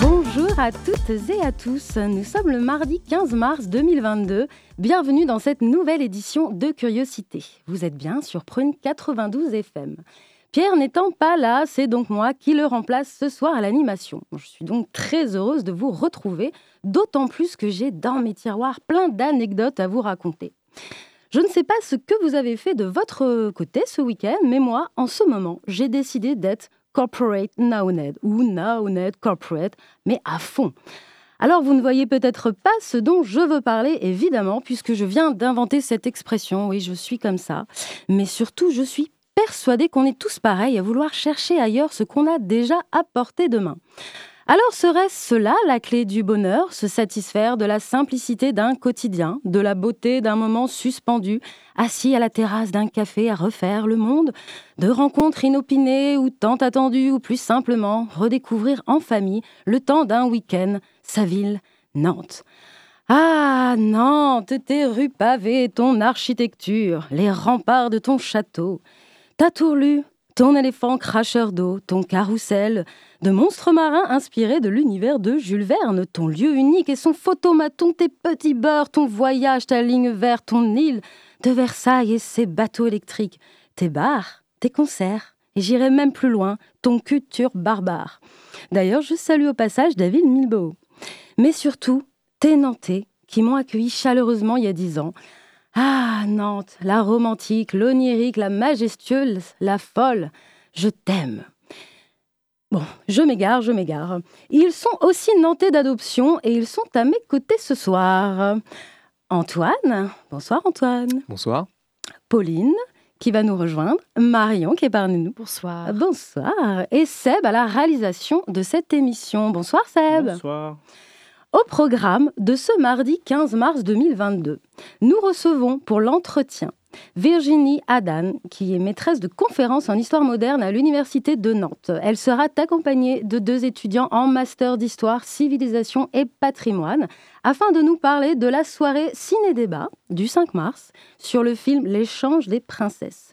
Bonjour à toutes et à tous, nous sommes le mardi 15 mars 2022. Bienvenue dans cette nouvelle édition de Curiosité. Vous êtes bien sur Prune 92 FM. Pierre n'étant pas là, c'est donc moi qui le remplace ce soir à l'animation. Je suis donc très heureuse de vous retrouver, d'autant plus que j'ai dans mes tiroirs plein d'anecdotes à vous raconter. Je ne sais pas ce que vous avez fait de votre côté ce week-end, mais moi, en ce moment, j'ai décidé d'être corporate NowNet ou NowNet corporate, mais à fond. Alors vous ne voyez peut-être pas ce dont je veux parler, évidemment, puisque je viens d'inventer cette expression, oui, je suis comme ça, mais surtout je suis persuadée qu'on est tous pareils à vouloir chercher ailleurs ce qu'on a déjà à portée de main. Alors serait-ce cela la clé du bonheur, se satisfaire de la simplicité d'un quotidien, de la beauté d'un moment suspendu, assis à la terrasse d'un café à refaire le monde, de rencontres inopinées ou tant attendues, ou plus simplement redécouvrir en famille le temps d'un week-end sa ville, Nantes. Ah, Nantes, tes rues pavées, ton architecture, les remparts de ton château, ta tourlue, ton éléphant cracheur d'eau, ton carrousel, de monstres marins inspirés de l'univers de Jules Verne, ton lieu unique et son photomaton, tes petits beurres, ton voyage, ta ligne verte, ton île de Versailles et ses bateaux électriques, tes bars, tes concerts, et j'irai même plus loin, ton culture barbare. D'ailleurs, je salue au passage David Milbeau. Mais surtout, tes Nantais qui m'ont accueilli chaleureusement il y a dix ans. Ah, Nantes, la romantique, l'onirique, la majestueuse, la folle, je t'aime. Bon, je m'égare, je m'égare. Ils sont aussi nantais d'adoption et ils sont à mes côtés ce soir. Antoine, bonsoir Antoine. Bonsoir. Pauline, qui va nous rejoindre. Marion, qui est parmi nous. Bonsoir. Bonsoir. Et Seb à la réalisation de cette émission. Bonsoir Seb. Bonsoir. Au programme de ce mardi 15 mars 2022, nous recevons pour l'entretien Virginie Adan, qui est maîtresse de conférences en histoire moderne à l'Université de Nantes. Elle sera accompagnée de deux étudiants en master d'histoire, civilisation et patrimoine, afin de nous parler de la soirée ciné-débat du 5 mars sur le film L'échange des princesses.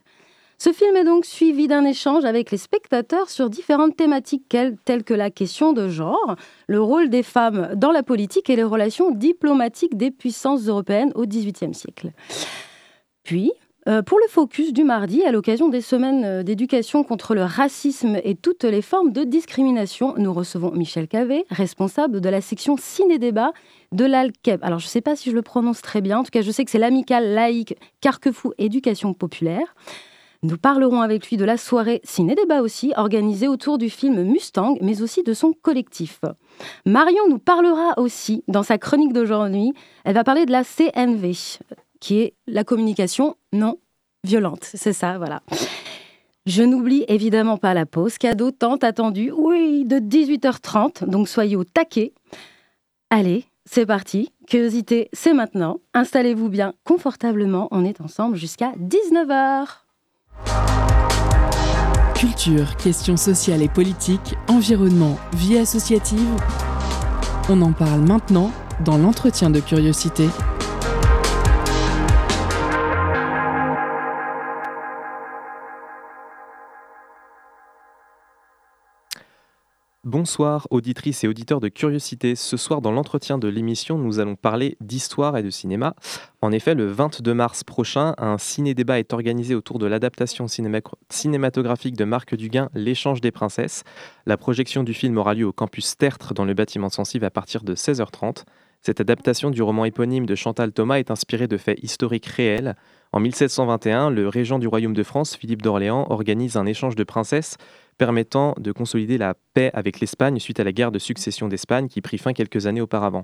Ce film est donc suivi d'un échange avec les spectateurs sur différentes thématiques telles que la question de genre, le rôle des femmes dans la politique et les relations diplomatiques des puissances européennes au XVIIIe siècle. Puis, euh, pour le focus du mardi, à l'occasion des semaines euh, d'éducation contre le racisme et toutes les formes de discrimination, nous recevons Michel Cavé, responsable de la section ciné-débat de l'ALKEP. Alors, je ne sais pas si je le prononce très bien, en tout cas, je sais que c'est l'amicale laïque Carquefou Éducation Populaire. Nous parlerons avec lui de la soirée ciné-débat aussi, organisée autour du film Mustang, mais aussi de son collectif. Marion nous parlera aussi, dans sa chronique d'aujourd'hui, elle va parler de la CNV, qui est la communication non violente. C'est ça, voilà. Je n'oublie évidemment pas la pause cadeau tant attendue, oui, de 18h30, donc soyez au taquet. Allez, c'est parti. Curiosité, c'est maintenant. Installez-vous bien confortablement. On est ensemble jusqu'à 19h. Culture, questions sociales et politiques, environnement, vie associative. On en parle maintenant dans l'entretien de curiosité. Bonsoir auditrices et auditeurs de Curiosité. Ce soir dans l'entretien de l'émission, nous allons parler d'histoire et de cinéma. En effet, le 22 mars prochain, un ciné-débat est organisé autour de l'adaptation cinématographique de Marc Duguin, L'échange des princesses. La projection du film aura lieu au campus Tertre dans le bâtiment sensible à partir de 16h30. Cette adaptation du roman éponyme de Chantal Thomas est inspirée de faits historiques réels. En 1721, le régent du royaume de France, Philippe d'Orléans, organise un échange de princesses permettant de consolider la paix avec l'Espagne suite à la guerre de succession d'Espagne qui prit fin quelques années auparavant.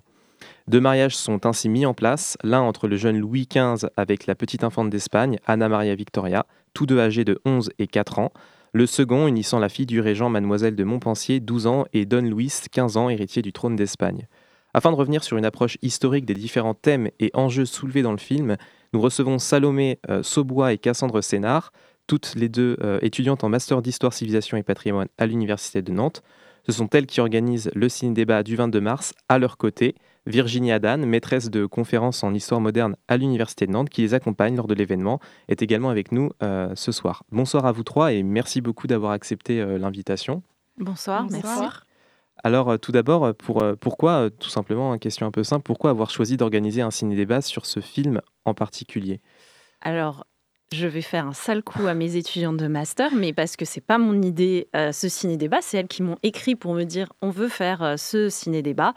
Deux mariages sont ainsi mis en place, l'un entre le jeune Louis XV avec la petite infante d'Espagne, Anna Maria Victoria, tous deux âgés de 11 et 4 ans, le second unissant la fille du régent Mademoiselle de Montpensier, 12 ans, et Don Luis, 15 ans, héritier du trône d'Espagne. Afin de revenir sur une approche historique des différents thèmes et enjeux soulevés dans le film, nous recevons Salomé euh, Saubois et Cassandre Sénard, toutes les deux euh, étudiantes en master d'histoire, civilisation et patrimoine à l'Université de Nantes. Ce sont elles qui organisent le ciné-débat du 22 mars à leur côté. Virginie Adan, maîtresse de conférences en histoire moderne à l'Université de Nantes, qui les accompagne lors de l'événement, est également avec nous euh, ce soir. Bonsoir à vous trois et merci beaucoup d'avoir accepté euh, l'invitation. Bonsoir, merci. Alors euh, tout d'abord, pour, pourquoi, tout simplement, une question un peu simple, pourquoi avoir choisi d'organiser un ciné-débat sur ce film en particulier? Alors, je vais faire un sale coup à mes étudiantes de master, mais parce que c'est pas mon idée, ce ciné-débat, c'est elles qui m'ont écrit pour me dire on veut faire ce ciné-débat.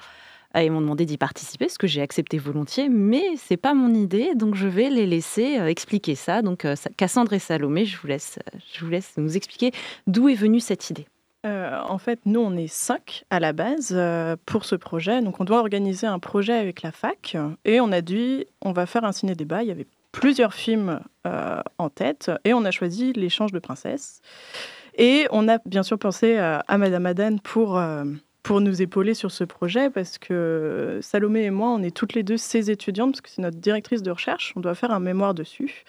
Euh, ils m'ont demandé d'y participer, ce que j'ai accepté volontiers, mais c'est pas mon idée, donc je vais les laisser euh, expliquer ça. Donc euh, Cassandre et Salomé, je vous laisse, je vous laisse nous expliquer d'où est venue cette idée. En fait, nous, on est cinq à la base pour ce projet. Donc, on doit organiser un projet avec la fac. Et on a dit, on va faire un ciné-débat. Il y avait plusieurs films en tête. Et on a choisi L'échange de princesses. Et on a bien sûr pensé à Madame Adan pour pour nous épauler sur ce projet parce que Salomé et moi, on est toutes les deux ses étudiantes parce que c'est notre directrice de recherche. On doit faire un mémoire dessus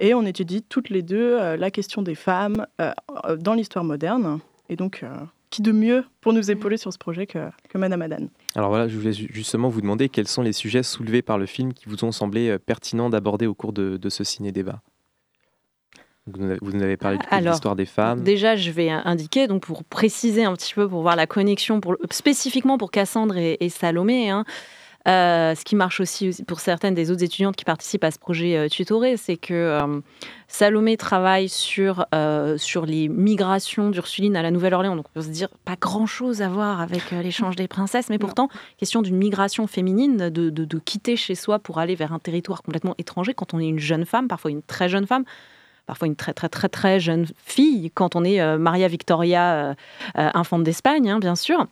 et on étudie toutes les deux euh, la question des femmes euh, dans l'histoire moderne. Et donc, euh, qui de mieux pour nous épauler sur ce projet que, que Madame Adan Alors voilà, je voulais justement vous demander quels sont les sujets soulevés par le film qui vous ont semblé pertinents d'aborder au cours de, de ce ciné-débat. Vous nous avez parlé de l'histoire des femmes. Déjà, je vais indiquer, donc pour préciser un petit peu, pour voir la connexion, pour, spécifiquement pour Cassandre et, Salomé, hein, euh, ce qui marche aussi pour certaines des autres étudiantes qui participent à ce projet euh, tutoré, c'est que euh, Salomé travaille sur, sur les migrations d'Ursuline à la Nouvelle-Orléans. Donc on peut se dire pas grand-chose à voir avec l'échange des princesses, mais pourtant, question d'une migration féminine, de, de, quitter chez soi pour aller vers un territoire complètement étranger quand on est une jeune femme, parfois une très jeune femme parfois une très très très très jeune fille quand on est euh, Maria Victoria, euh, euh, infante d'Espagne, hein, bien sûr.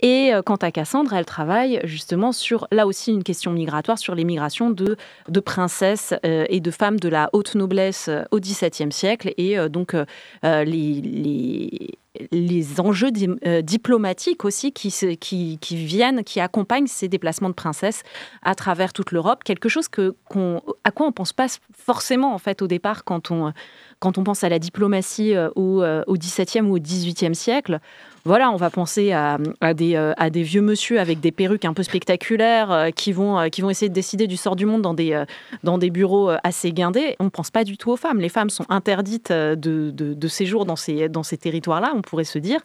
Et quant à Cassandre, elle travaille justement sur, là aussi, une question migratoire, sur les migrations de, de princesses et de femmes de la haute noblesse au XVIIe siècle. Et donc, les, les les enjeux euh, diplomatiques aussi qui, viennent, qui accompagnent ces déplacements de princesses à travers toute l'Europe. Quelque chose que, à quoi on pense pas forcément en fait au départ quand on, quand on pense à la diplomatie euh, au, euh, au XVIIe ou au XVIIIe siècle voilà, on va penser à, des, euh, à, des, vieux monsieur avec des perruques un peu spectaculaires euh, qui, vont, euh, qui vont essayer de décider du sort du monde dans des, dans bureaux assez guindés. On ne pense pas du tout aux femmes. Les femmes sont interdites de séjour dans ces, dans ces territoires-là, on pourrait se dire.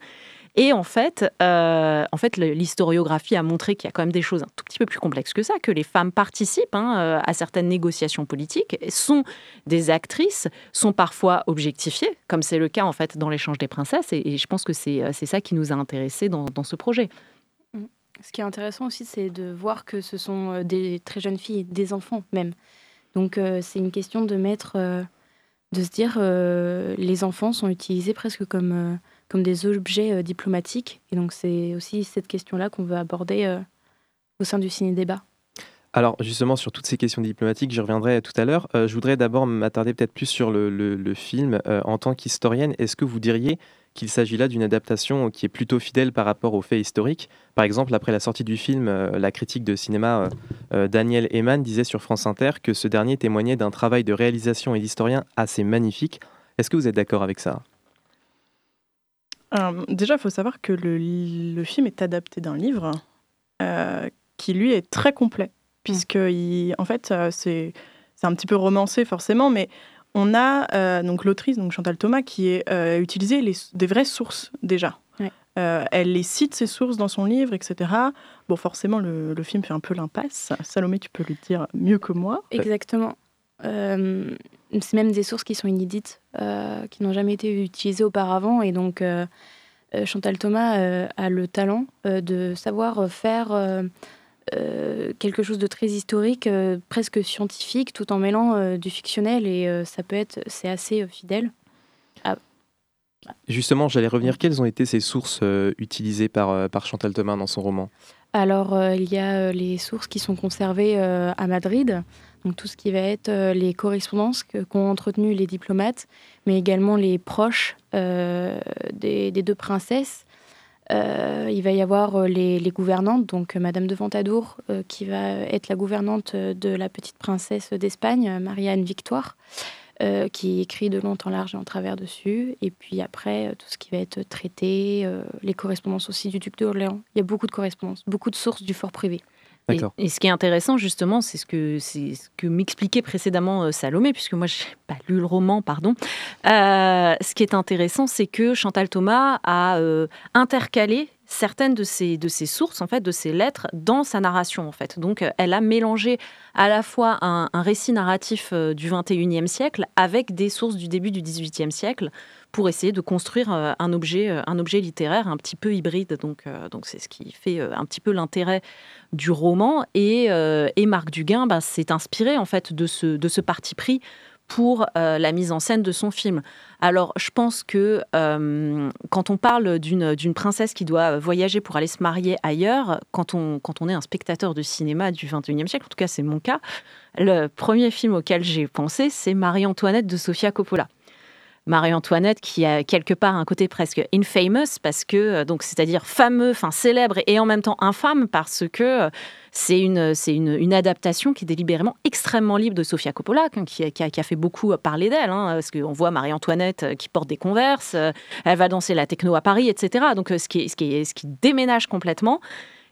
Et en fait, euh, en fait l'historiographie a montré qu'il y a quand même des choses un tout petit peu plus complexes que ça, que les femmes participent hein, euh, à certaines négociations politiques, sont des actrices, sont parfois objectifiées, comme c'est le cas en fait dans l'échange des princesses. Et, je pense que euh, c'est ça qui nous a intéressés dans, dans ce projet. Mm. Ce qui est intéressant aussi, c'est de voir que ce sont des très jeunes filles, des enfants même. Donc c'est une question de mettre, de se dire, les enfants sont utilisés presque comme comme des objets euh, diplomatiques. Et donc c'est aussi cette question-là qu'on veut aborder euh, au sein du ciné-débat. Alors justement sur toutes ces questions diplomatiques, j'y reviendrai tout à l'heure. Euh, je voudrais d'abord m'attarder peut-être plus sur le, film. en tant qu'historienne, est-ce que vous diriez qu'il s'agit là d'une adaptation qui est plutôt fidèle par rapport aux faits historiques? Par exemple, après la sortie du film, la critique de cinéma Daniel Eman disait sur France Inter que ce dernier témoignait d'un travail de réalisation et d'historien assez magnifique. Est-ce que vous êtes d'accord avec ça? Euh, déjà, il faut savoir que le, film est adapté d'un livre euh, qui, lui, est très complet, puisque, en fait, euh, c'est un petit peu romancé, forcément, mais on a donc l'autrice, donc Chantal Thomas, qui a utilisé les, des vraies sources déjà. elle les cite, ces sources, dans son livre, etc. Bon, forcément, le, le film fait un peu l'impasse. Salomé, tu peux le dire mieux que moi. Exactement. C'est même des sources qui sont inédites, qui n'ont jamais été utilisées auparavant. Et donc, euh, Chantal Thomas euh, a le talent euh, de savoir faire quelque chose de très historique, presque scientifique, tout en mêlant du fictionnel et ça peut être, c'est assez fidèle. Ah. Justement, j'allais revenir. Quelles ont été ces sources utilisées par, par Chantal Thomas dans son roman? Alors, il y a les sources qui sont conservées à Madrid, donc tout ce qui va être les correspondances qu'ont entretenues les diplomates, mais également les proches des, deux princesses euh, il va y avoir euh, les, gouvernantes, donc euh, Madame de Ventadour, qui va être la gouvernante de la petite princesse d'Espagne, Marianne Victoire, qui écrit de long en large et en travers dessus. Et puis après, tout ce qui va être traité, les correspondances aussi du duc d'Orléans. Il y a beaucoup de correspondances, beaucoup de sources du fort privé. Et, ce qui est intéressant, justement, c'est ce que, c'est ce que m'expliquait précédemment euh, Salomé, puisque moi, je n'ai pas lu le roman, pardon. Euh, ce qui est intéressant, c'est que Chantal Thomas a euh, intercalé certaines de ces sources, en fait, de ces lettres, dans sa narration, en fait. Donc, elle a mélangé à la fois un, un récit narratif du 21e siècle avec des sources du début du 18e siècle pour essayer de construire euh, un objet, euh, un objet littéraire un petit peu hybride. Donc, euh, donc c'est ce qui fait un petit peu l'intérêt du roman. Et, Marc Duguin bah, s'est inspiré en fait de ce, de ce parti pris pour la mise en scène de son film. Alors, je pense que quand on parle d'une princesse qui doit voyager pour aller se marier ailleurs, quand on, quand on est un spectateur de cinéma du 21e siècle, en tout cas c'est mon cas, le premier film auquel j'ai pensé, c'est Marie-Antoinette de Sofia Coppola. Marie-Antoinette qui a quelque part un côté presque infamous parce que euh, donc c'est-à-dire fameux, enfin célèbre et en même temps infâme parce que euh, c'est une, une, adaptation qui est délibérément extrêmement libre de Sofia Coppola, qui, a, fait beaucoup parler d'elle, hein, parce qu'on voit Marie-Antoinette euh, qui porte des converses, elle va danser la techno à Paris, etc. Donc ce qui, ce qui, ce qui déménage complètement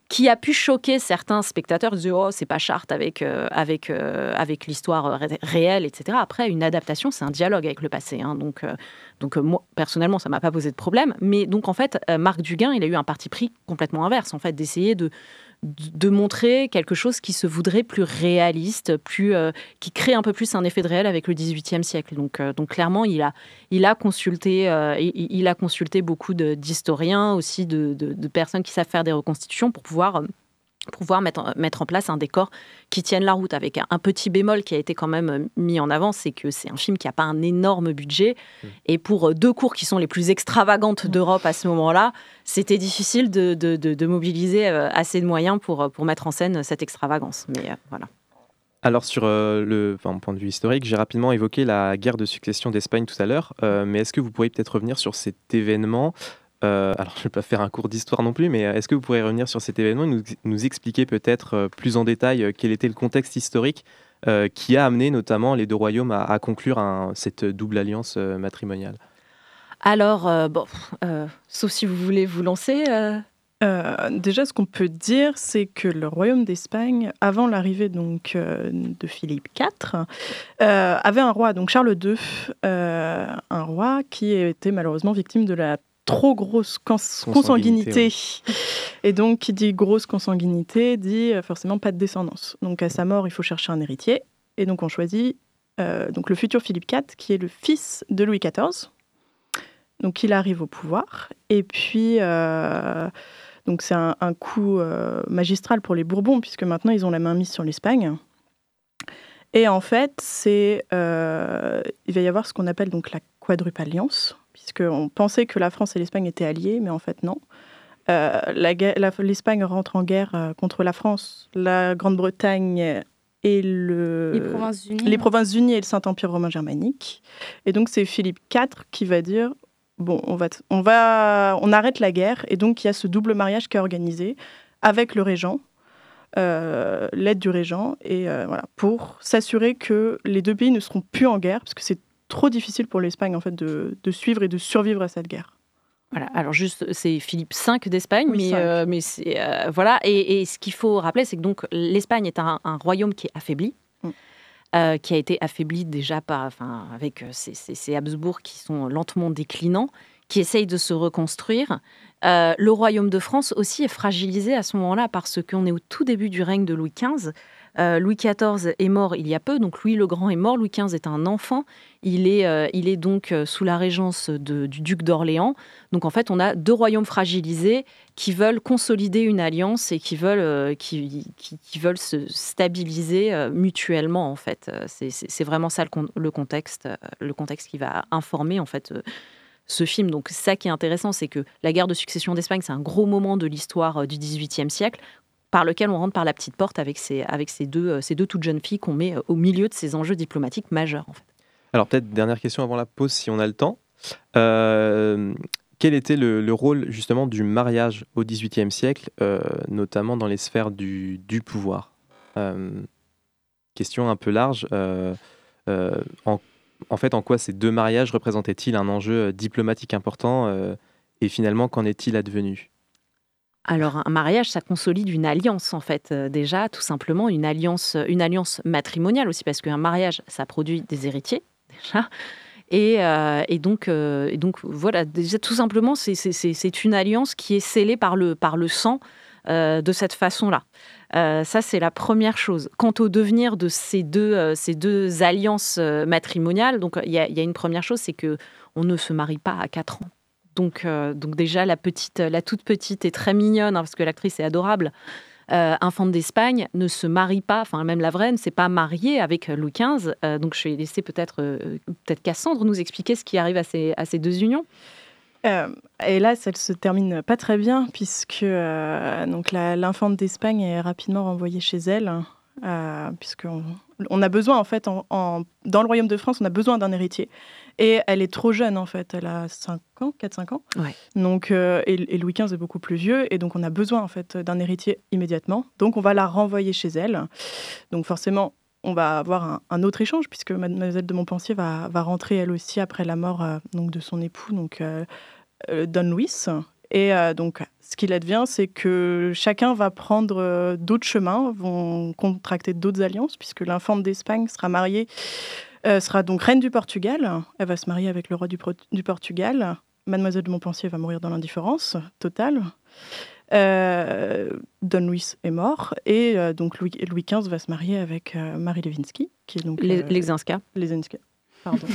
qui a pu choquer certains spectateurs, de oh c'est pas charte avec euh, avec euh, avec l'histoire réelle, etc. Après une adaptation c'est un dialogue avec le passé, hein. donc euh, donc moi personnellement ça m'a pas posé de problème, mais donc en fait Marc Duguin il a eu un parti pris complètement inverse en fait d'essayer de de montrer quelque chose qui se voudrait plus réaliste, plus, euh, qui crée un peu plus un effet de réel avec le XVIIIe siècle. Donc, euh, donc clairement, il a, il a, consulté, euh, il, a consulté beaucoup d'historiens, aussi de, de, personnes qui savent faire des reconstitutions pour pouvoir pouvoir mettre, mettre en place un décor qui tienne la route. Avec un, petit bémol qui a été quand même euh, mis en avant, c'est que c'est un film qui n'a pas un énorme budget. Mmh. Et pour euh, deux cours qui sont les plus extravagantes mmh. d'Europe à ce moment-là, c'était difficile de, de, de, mobiliser euh, assez de moyens pour, pour mettre en scène cette extravagance. Mais voilà. Alors sur le point de vue historique, j'ai rapidement évoqué la guerre de succession d'Espagne tout à l'heure, mais est-ce que vous pourriez peut-être revenir sur cet événement? Euh, alors, je ne vais pas faire un cours d'histoire non plus, mais euh, est-ce que vous pourriez revenir sur cet événement et nous, expliquer peut-être euh, plus en détail quel était le contexte historique qui a amené notamment les deux royaumes à, conclure cette double alliance matrimoniale? Alors, bon, sauf si vous voulez vous lancer. déjà, ce qu'on peut dire, c'est que le royaume d'Espagne, avant l'arrivée donc de Philippe IV, avait un roi, donc Charles II, un roi qui était malheureusement victime de la trop grosse consanguinité. Et donc, qui dit grosse consanguinité dit euh, forcément pas de descendance. Donc, à sa mort, il faut chercher un héritier. Et donc, on choisit euh, donc le futur Philippe IV, qui est le fils de Louis XIV. Donc, il arrive au pouvoir. Et puis, euh, donc c'est un, coup magistral pour les Bourbons, puisque maintenant, ils ont la main mise sur l'Espagne. Et en fait, c'est, il va y avoir ce qu'on appelle donc la quadruple alliance puisqu'on pensait que la France et l'Espagne étaient alliées, mais en fait non. Euh, L'Espagne rentre en guerre euh, contre la France, la Grande-Bretagne et le, les Provinces-Unies et le Saint-Empire romain germanique. Et donc c'est Philippe IV qui va dire bon, on va, on va, on arrête la guerre. Et donc il y a ce double mariage qui est organisé avec le régent, euh, l'aide du régent, et voilà, pour s'assurer que les deux pays ne seront plus en guerre, parce que c'est trop difficile pour l'Espagne en fait de, suivre et de survivre à cette guerre. Voilà, alors juste, c'est Philippe V d'Espagne, mais, euh, mais c'est, euh, voilà. Et, ce qu'il faut rappeler, c'est que donc l'Espagne est un, royaume qui est affaibli, mm. euh, qui a été affaibli déjà par, enfin, avec ces, Habsbourg qui sont lentement déclinants, qui essaye de se reconstruire. Le royaume de France aussi est fragilisé à ce moment-là parce qu'on est au tout début du règne de Louis XV. Euh, Louis XIV est mort il y a peu, donc Louis le Grand est mort. Louis XV est un enfant. Il est, euh, il est donc sous la régence du duc d'Orléans. Donc en fait, on a deux royaumes fragilisés qui veulent consolider une alliance et qui veulent, qui, qui, veulent se stabiliser mutuellement. En fait, c'est vraiment ça le, contexte, le contexte qui va informer en fait ce film. Donc ça qui est intéressant, c'est que la guerre de succession d'Espagne, c'est un gros moment de l'histoire euh, du XVIIIe siècle par lequel on rentre par la petite porte avec ces, euh, deux toutes jeunes filles qu'on met euh, au milieu de ces enjeux diplomatiques majeurs. Alors peut-être dernière question avant la pause si on a le temps. quel était le, rôle justement du mariage au XVIIIe siècle, notamment dans les sphères du, pouvoir? Question un peu large. en fait, en quoi ces deux mariages représentaient-ils un enjeu euh, diplomatique important euh, et finalement, qu'en est-il advenu? Alors un mariage, ça consolide une alliance en fait euh, déjà, tout simplement une alliance, une alliance matrimoniale aussi parce qu'un mariage, ça produit des héritiers déjà. Et, donc, donc voilà, déjà, tout simplement, c'est une alliance qui est scellée par le, sang de cette façon-là. Euh, ça, c'est la première chose. Quant au devenir de ces deux, euh, ces deux alliances euh, matrimoniales, donc il y, a une première chose, c'est que on ne se marie pas à 4 ans. Donc, donc déjà, la, petite, la toute petite est très mignonne, hein, parce que l'actrice est adorable. infante d'Espagne ne se marie pas, enfin même la vraie ne s'est pas mariée avec Louis XV. donc je vais laisser peut-être peut-être Cassandre nous expliquer ce qui arrive à ces, à ces deux unions. Euh, et là, ne se termine pas très bien, puisque euh, donc l'infante d'Espagne est rapidement renvoyée chez elle, euh, puisqu'on on a besoin, en fait, en, dans le royaume de France, on a besoin d'un héritier. Et elle est trop jeune, en fait. Elle a 5 ans, 4-5 ans. Donc, euh, et, Louis XV est beaucoup plus vieux. Et donc, on a besoin, en fait, d'un héritier immédiatement. Donc, on va la renvoyer chez elle. Donc, forcément, on va avoir un, autre échange, puisque Mademoiselle de Montpensier va, va, rentrer, elle aussi, après la mort donc, de son époux. Donc, euh, Don Luis. Et euh, donc, ce qu'il advient, c'est que chacun va prendre euh, d'autres chemins, vont contracter d'autres alliances, puisque l'infante d'Espagne sera mariée, sera donc reine du Portugal. Elle va se marier avec le roi du, Portugal. Mademoiselle de Montpensier va mourir dans l'indifférence totale. Don Luis est mort et donc Louis, Louis, XV va se marier avec Marie Lewinsky, qui est donc les, Lexinska. Pardon.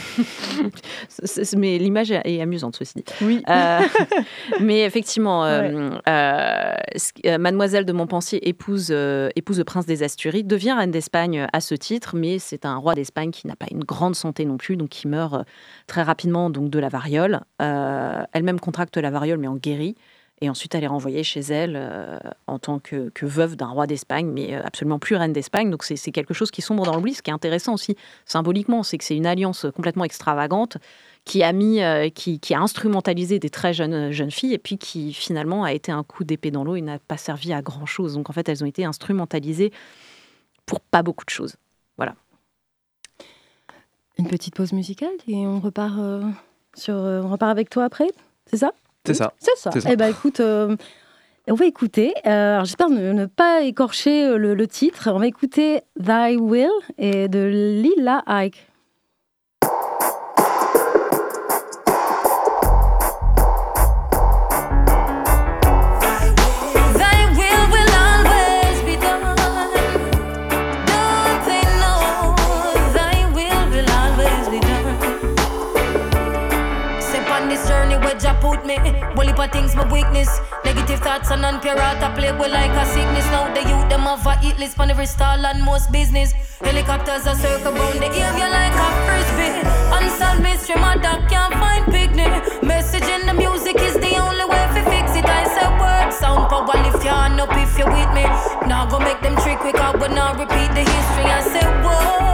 mais l'image est amusante, ceci dit. Oui. Euh, mais effectivement, euh, euh, Mademoiselle de Montpensier épouse, épouse le prince des Asturies, devient reine d'Espagne à ce titre, mais c'est un roi d'Espagne qui n'a pas une grande santé non plus, donc qui meurt très rapidement donc, de la variole. Elle-même contracte la variole, mais en guérit. Et ensuite, elle est renvoyée chez elle euh, en tant que, veuve d'un roi d'Espagne, mais euh, absolument plus reine d'Espagne. Donc c'est quelque chose qui sombre dans l'oubli. Ce qui est intéressant aussi symboliquement, c'est que c'est une alliance complètement extravagante qui a mis, euh, qui, a instrumentalisé des très jeunes jeunes filles et puis qui finalement a été un coup d'épée dans l'eau et n'a pas servi à grand chose. Donc en fait, elles ont été instrumentalisées pour pas beaucoup de choses. Voilà. Une petite pause musicale et on repart on repart avec toi après, c'est ça? C'est ça. C'est ça. Eh bien, écoute, euh, on va écouter. Euh, j'espère ne, pas écorcher euh, le, le, titre. On va écouter Thy Will et de Lila Ike. Of things my weakness. Negative thoughts and I play with like a sickness. Now the youth them have a eat list on every stall and most business. Helicopters are circle round the you like a frisbee. Unsolved mystery, my dog can't find picnic. Message in the music is the only way to fix it. I say word, sound power, lift your hand up if you're with me. Now go make them trick quick out, but now repeat the history. I said word.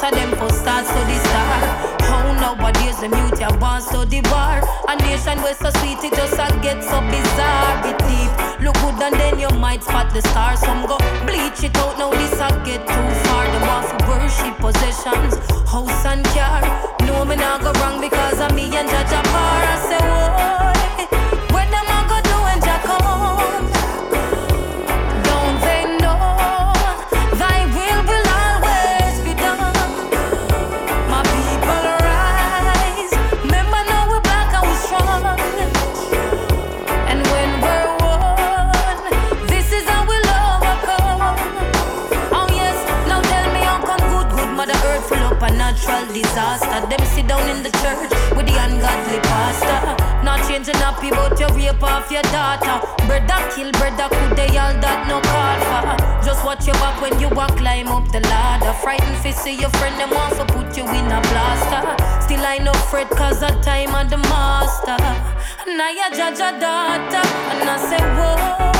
Yes, I them for stars to the star. Oh, How nowadays Cause the mute ya born so the war. A nation where so sweet it just a get so bizarre. Be deep, look good and then you might spot the stars. Some go bleach it out now this a get too far. The want for worship possessions, house and car. No me not go wrong because of me and Judge Apar. I say whoa. Them sit down in the church with the ungodly pastor. Not changing up about your rape off your daughter. Brother kill brother, could they all that no call for? Just watch your back when you walk, climb up the ladder. Frightened fi see your friend, them want to put you in a blaster. Still I no fret cause the time of the master. And you judge a daughter, and I say, whoa,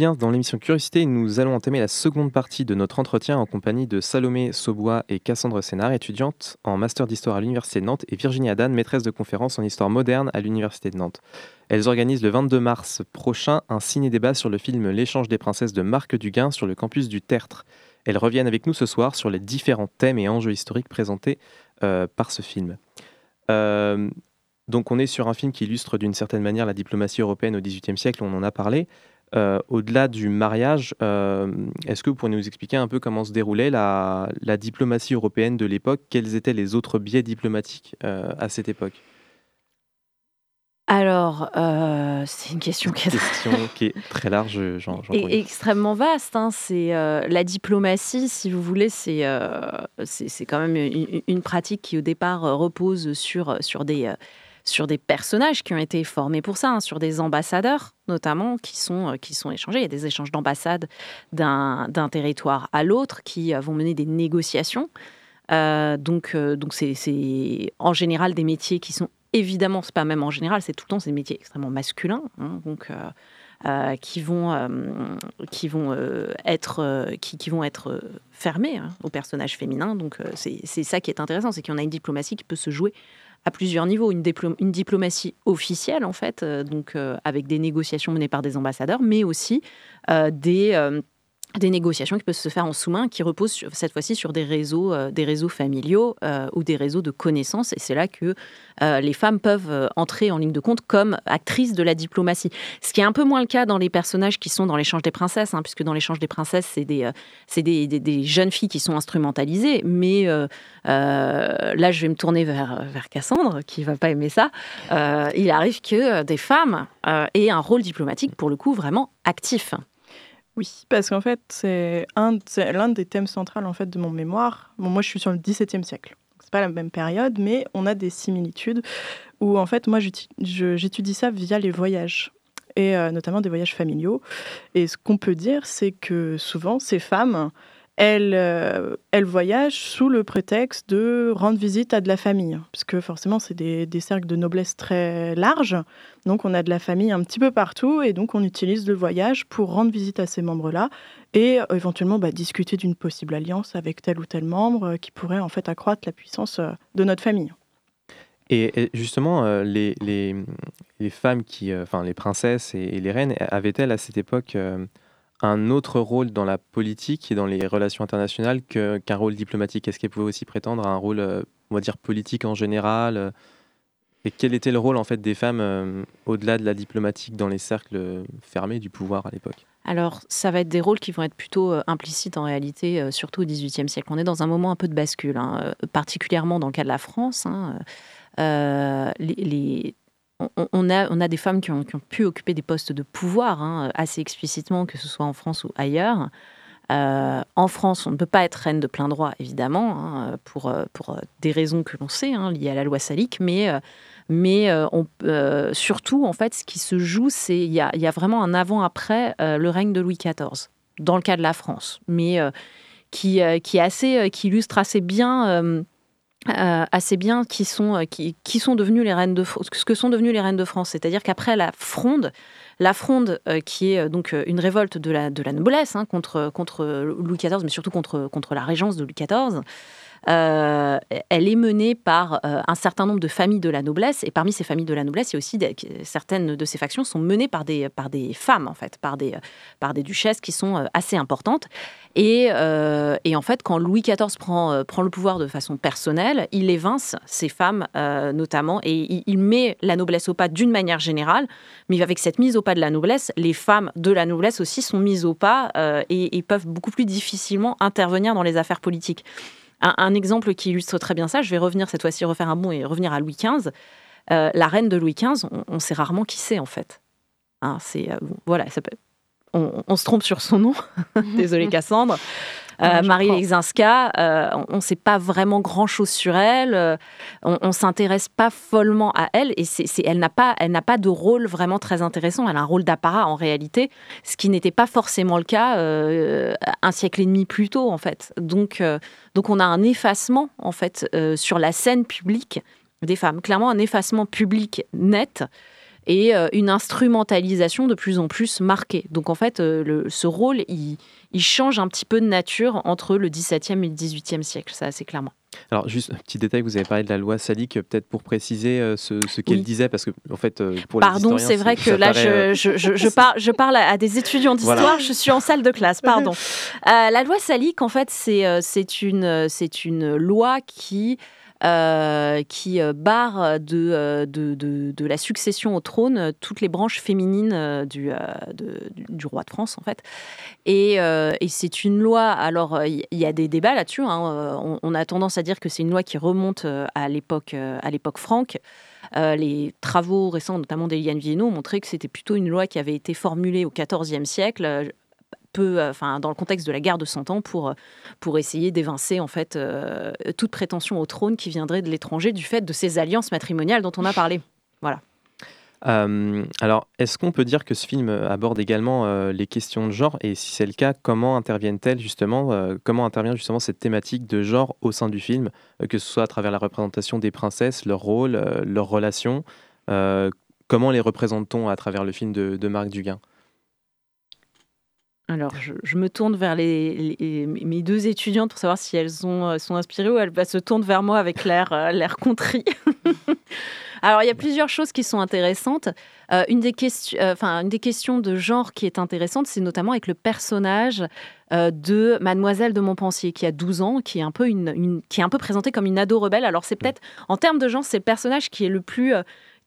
dans l'émission Curiosité. Nous allons entamer la seconde partie de notre entretien en compagnie de Salomé Saubois et Cassandre Sénard, étudiantes en master d'histoire à l'Université de Nantes, et Virginie Adan, maîtresse de conférence en histoire moderne à l'Université de Nantes. Elles organisent le 22 mars prochain un ciné-débat sur le film L'échange des princesses de Marc Duguin sur le campus du Tertre. Elles reviennent avec nous ce soir sur les différents thèmes et enjeux historiques présentés euh, par ce film. Euh, donc on est sur un film qui illustre d'une certaine manière la diplomatie européenne au XVIIIe siècle, on en a parlé. Euh, au-delà du mariage, euh, est-ce que vous pourriez nous expliquer un peu comment se déroulait la, diplomatie européenne de l'époque? Quels étaient les autres biais diplomatiques euh, à cette époque? Alors, c'est une question qui est... très large, j'en Et extrêmement vaste. Hein. C'est la diplomatie, si vous voulez, c'est c'est quand même une, une, pratique qui au départ repose sur sur des sur des personnages qui ont été formés pour ça, hein, sur des ambassadeurs notamment qui sont, euh, qui sont échangés. Il y a des échanges d'ambassades d'un territoire à l'autre qui euh, vont mener des négociations. Euh, donc, donc c'est en général des métiers qui sont évidemment, c'est pas même en général, c'est tout le temps des métiers extrêmement masculins, hein, donc qui vont qui vont être qui, qui, vont être fermés hein, aux personnages féminins. Donc c'est ça qui est intéressant, c'est qu'on a une diplomatie qui peut se jouer à plusieurs niveaux. Une, diplomatie officielle, en fait, euh, donc euh, avec des négociations menées par des ambassadeurs, mais aussi euh, des des négociations qui peuvent se faire en sous-main, qui reposent cette fois-ci sur des réseaux, euh, des réseaux familiaux euh, ou des réseaux de connaissances. Et c'est là que euh, les femmes peuvent entrer en ligne de compte comme actrices de la diplomatie. Ce qui est un peu moins le cas dans les personnages qui sont dans l'échange des princesses, hein, puisque dans l'échange des princesses, c'est des, des, des, jeunes filles qui sont instrumentalisées. Mais là, je vais me tourner vers, vers Cassandre, qui va pas aimer ça. il arrive que des femmes aient un rôle diplomatique, pour le coup, vraiment actif. Oui, parce qu'en fait, c'est l'un des thèmes centraux en fait, de mon mémoire. Moi, je suis sur le XVIIe siècle. C'est pas la même période, mais on a des similitudes où, en fait, moi, j'étudie ça via les voyages et euh, notamment des voyages familiaux. Et ce qu'on peut dire, c'est que souvent, ces femmes, elle, euh, voyage sous le prétexte de rendre visite à de la famille, puisque forcément c'est des, cercles de noblesse très larges, donc on a de la famille un petit peu partout, et donc on utilise le voyage pour rendre visite à ces membres-là, et euh, éventuellement bah, discuter d'une possible alliance avec tel ou tel membre euh, qui pourrait en fait accroître la puissance de notre famille. Et, justement, les, les, les, femmes qui, enfin les princesses et, les reines, avaient-elles à cette époque un autre rôle dans la politique et dans les relations internationales qu'un rôle diplomatique? Est-ce qu'elle pouvait aussi prétendre à un rôle, euh, on va dire, politique en général euh, Et quel était le rôle en fait des femmes euh, au-delà de la diplomatique dans les cercles fermés du pouvoir à l'époque? Alors, ça va être des rôles qui vont être plutôt implicites en réalité, surtout au XVIIIe siècle. On est dans un moment un peu de bascule, hein, particulièrement dans le cas de la France. Hein, les, on, a, des femmes qui ont, pu occuper des postes de pouvoir hein, assez explicitement, que ce soit en France ou ailleurs. Euh, en France, on ne peut pas être reine de plein droit, évidemment, hein, pour, euh, des raisons que l'on sait, hein, liées à la loi salique, mais, euh, surtout, en fait, ce qui se joue, c'est il y a, vraiment un avant-après le règne de Louis XIV, dans le cas de la France, mais qui, qui illustre assez bien euh, assez bien qui sont, euh, qui, qui, sont devenues les reines de ce que sont devenues les reines de France. C'est-à-dire qu'après la fronde, la fronde euh, qui est donc une révolte de la, de la noblesse hein, contre, contre Louis XIV, mais surtout contre, contre la régence de Louis XIV, euh, elle est menée par euh, un certain nombre de familles de la noblesse. Et parmi ces familles de la noblesse, il y a aussi certaines de ces factions sont menées par des, par des femmes, en fait, par des, par des duchesses qui sont euh, assez importantes. Et, et, en fait, quand Louis XIV prend, prend le pouvoir de façon personnelle, il évince ces femmes notamment et il, met la noblesse au pas d'une manière générale. Mais avec cette mise au pas de la noblesse, les femmes de la noblesse aussi sont mises au pas et peuvent beaucoup plus difficilement intervenir dans les affaires politiques. Un, exemple qui illustre très bien ça, je vais revenir cette fois-ci, refaire un bond et revenir à Louis XV. Euh, la reine de Louis XV, on, sait rarement qui c'est en fait. Hein, c'est euh, voilà, ça peut, on, se trompe sur son nom. Désolée Cassandre. Euh, Marie Lexinska, euh, on ne sait pas vraiment grand-chose sur elle, euh, on, ne s'intéresse pas follement à elle, et c'est, elle n'a pas, elle n'a pas de rôle vraiment très intéressant. Elle a un rôle d'apparat en réalité, ce qui n'était pas forcément le cas un siècle et demi plus tôt en fait. Donc, donc on a un effacement en fait sur la scène publique des femmes, clairement un effacement public net et une instrumentalisation de plus en plus marquée. Donc en fait, ce rôle, il, il change un petit peu de nature entre le XVIIe et le XVIIIe siècle, ça assez clairement. Alors juste un petit détail, vous avez parlé de la loi salique, peut-être pour préciser euh, ce, qu'elle disait, parce que en fait, euh, pour pardon, c'est vrai que là, je, je, parle à des étudiants d'histoire, je suis en salle de classe, pardon. Euh, la loi salique, en fait, c'est une, une loi qui euh, qui euh, barre de, euh, de, la succession au trône toutes les branches féminines du, roi de France, en fait. Et, c'est une loi, alors il y, a des débats là-dessus, hein, on, a tendance à dire que c'est une loi qui remonte à l'époque franque. les travaux récents, notamment d'Eliane Viennot, ont montré que c'était plutôt une loi qui avait été formulée au XIVe siècle, peu, euh, enfin, dans le contexte de la guerre de Cent Ans, pour, euh, pour essayer d'évincer en fait euh, toute prétention au trône qui viendrait de l'étranger du fait de ces alliances matrimoniales dont on a parlé. Voilà. alors, est-ce qu'on peut dire que ce film aborde également les questions de genre? Et si c'est le cas, comment interviennent-elles justement Comment intervient justement cette thématique de genre au sein du film, que ce soit à travers la représentation des princesses, leur rôle, leurs relations Comment les représente-t-on à travers le film de, de Marc Duguin? Alors, je, me tourne vers mes deux étudiantes pour savoir si elles sont, euh, sont inspirées ou elles se tournent vers moi avec l'air euh, contrit. Alors, il y a plusieurs choses qui sont intéressantes. Euh, une, des questions, de genre qui est intéressante, c'est notamment avec le personnage de Mademoiselle de Montpensier, qui a 12 ans, qui est un peu, une, qui est un peu présenté comme une ado rebelle. Alors, c'est peut-être, en termes de genre, c'est le personnage qui est le plus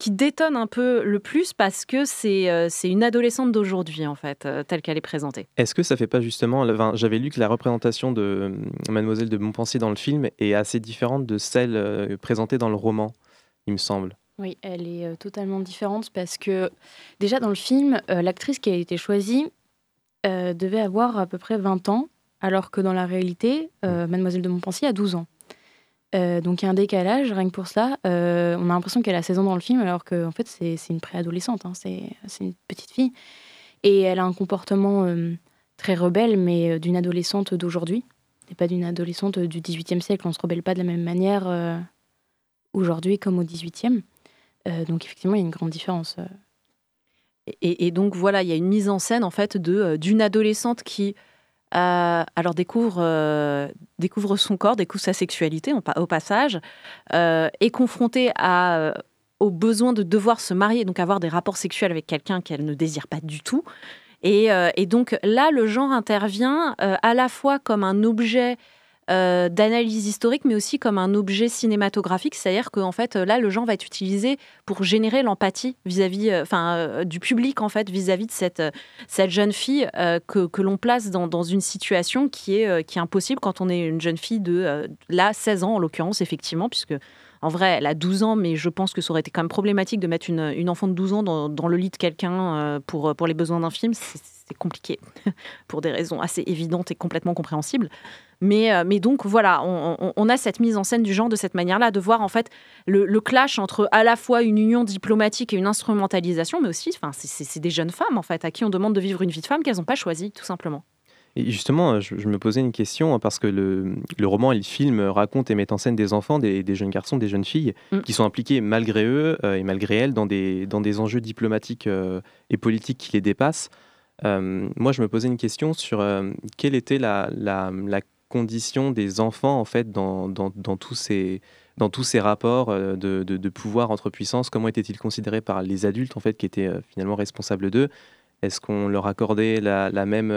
qui détonne un peu le plus parce que c'est euh, c'est une adolescente d'aujourd'hui, en fait, euh, telle qu'elle est présentée. Est-ce que ça fait pas justement. J'avais lu que la représentation de euh, Mademoiselle de Montpensier dans le film est assez différente de celle présentée dans le roman, il me semble. Oui, elle est totalement différente parce que déjà dans le film, l'actrice qui a été choisie devait avoir à peu près 20 ans, alors que dans la réalité, Mademoiselle de Montpensier a 12 ans. Euh, donc il y a un décalage, rien que pour ça. Euh, on a l'impression qu'elle a 16 ans dans le film, alors qu'en en fait c'est une préadolescente, hein, c'est une petite fille. Et elle a un comportement euh, très rebelle, mais d'une adolescente d'aujourd'hui. c'est pas d'une adolescente du 18e siècle. On se rebelle pas de la même manière aujourd'hui comme au 18e. donc effectivement, il y a une grande différence. Et, donc voilà, il y a une mise en scène en fait d'une adolescente qui alors découvre, découvre son corps, découvre sa sexualité au passage, est confrontée à au besoin de devoir se marier, donc avoir des rapports sexuels avec quelqu'un qu'elle ne désire pas du tout. Et, euh, donc là, le genre intervient euh, à la fois comme un objet euh, d'analyse historique, mais aussi comme un objet cinématographique. C'est-à-dire qu'en fait, là, le genre va être utilisé pour générer l'empathie vis-à-vis, enfin, du public en fait, vis-à-vis de cette, cette jeune fille que, l'on place dans, dans, une situation qui est, qui est impossible quand on est une jeune fille de là 16 ans en l'occurrence, effectivement, puisque en vrai, elle a 12 ans, mais je pense que ça aurait été quand même problématique de mettre une, enfant de 12 ans dans, le lit de quelqu'un euh, pour, pour les besoins d'un film. C'est compliqué, pour des raisons assez évidentes et complètement compréhensibles. Mais, euh, mais donc voilà, on, a cette mise en scène du genre de cette manière-là, de voir en fait le, le, clash entre à la fois une union diplomatique et une instrumentalisation, mais aussi, enfin, c'est des jeunes femmes en fait à qui on demande de vivre une vie de femme qu'elles n'ont pas choisie, tout simplement. Et justement, je, me posais une question hein, parce que le, roman et le film racontent et mettent en scène des enfants, des, jeunes garçons, des jeunes filles mm. qui sont impliqués malgré eux euh, et malgré elles dans des, dans des enjeux diplomatiques euh, et politiques qui les dépassent. Euh, moi, je me posais une question sur quelle était la, la, condition des enfants en fait dans, dans, dans tous ces dans tous ces rapports de, de, pouvoir entre puissances, comment étaient-ils considérés par les adultes en fait qui étaient finalement responsables d'eux? Est-ce qu'on leur accordait la, la même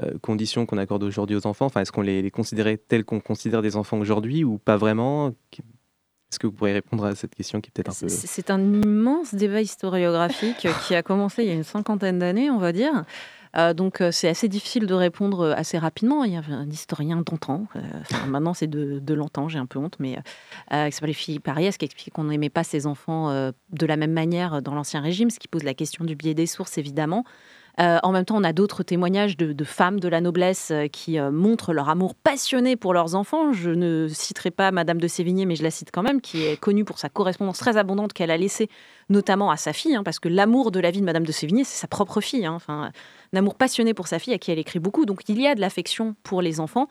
euh, conditions qu'on accorde aujourd'hui aux enfants? Enfin, est-ce qu'on les, considérait tels qu'on considère des enfants aujourd'hui ou pas vraiment? Est-ce que vous pourriez répondre à cette question qui est peut-être un peu... C'est un immense débat historiographique qui a commencé il y a une cinquantaine d'années, on va dire. Euh, donc euh, c'est assez difficile de répondre assez rapidement. Il y avait un historien d'antan, maintenant c'est de, de longtemps, j'ai un peu honte, mais qui s'appelait Philippe Ariès, qui expliquait qu'on n'aimait pas ses enfants de la même manière dans l'Ancien Régime, ce qui pose la question du biais des sources évidemment. Euh, en même temps, on a d'autres témoignages de, femmes de la noblesse euh, qui euh, montrent leur amour passionné pour leurs enfants. Je ne citerai pas Madame de Sévigné, mais je la cite quand même, qui est connue pour sa correspondance très abondante qu'elle a laissée, notamment à sa fille, hein, parce que l'amour de la vie de Madame de Sévigné, c'est sa propre fille. Hein. Amour passionné pour sa fille, à qui elle écrit beaucoup. Donc, il y a de l'affection pour les enfants.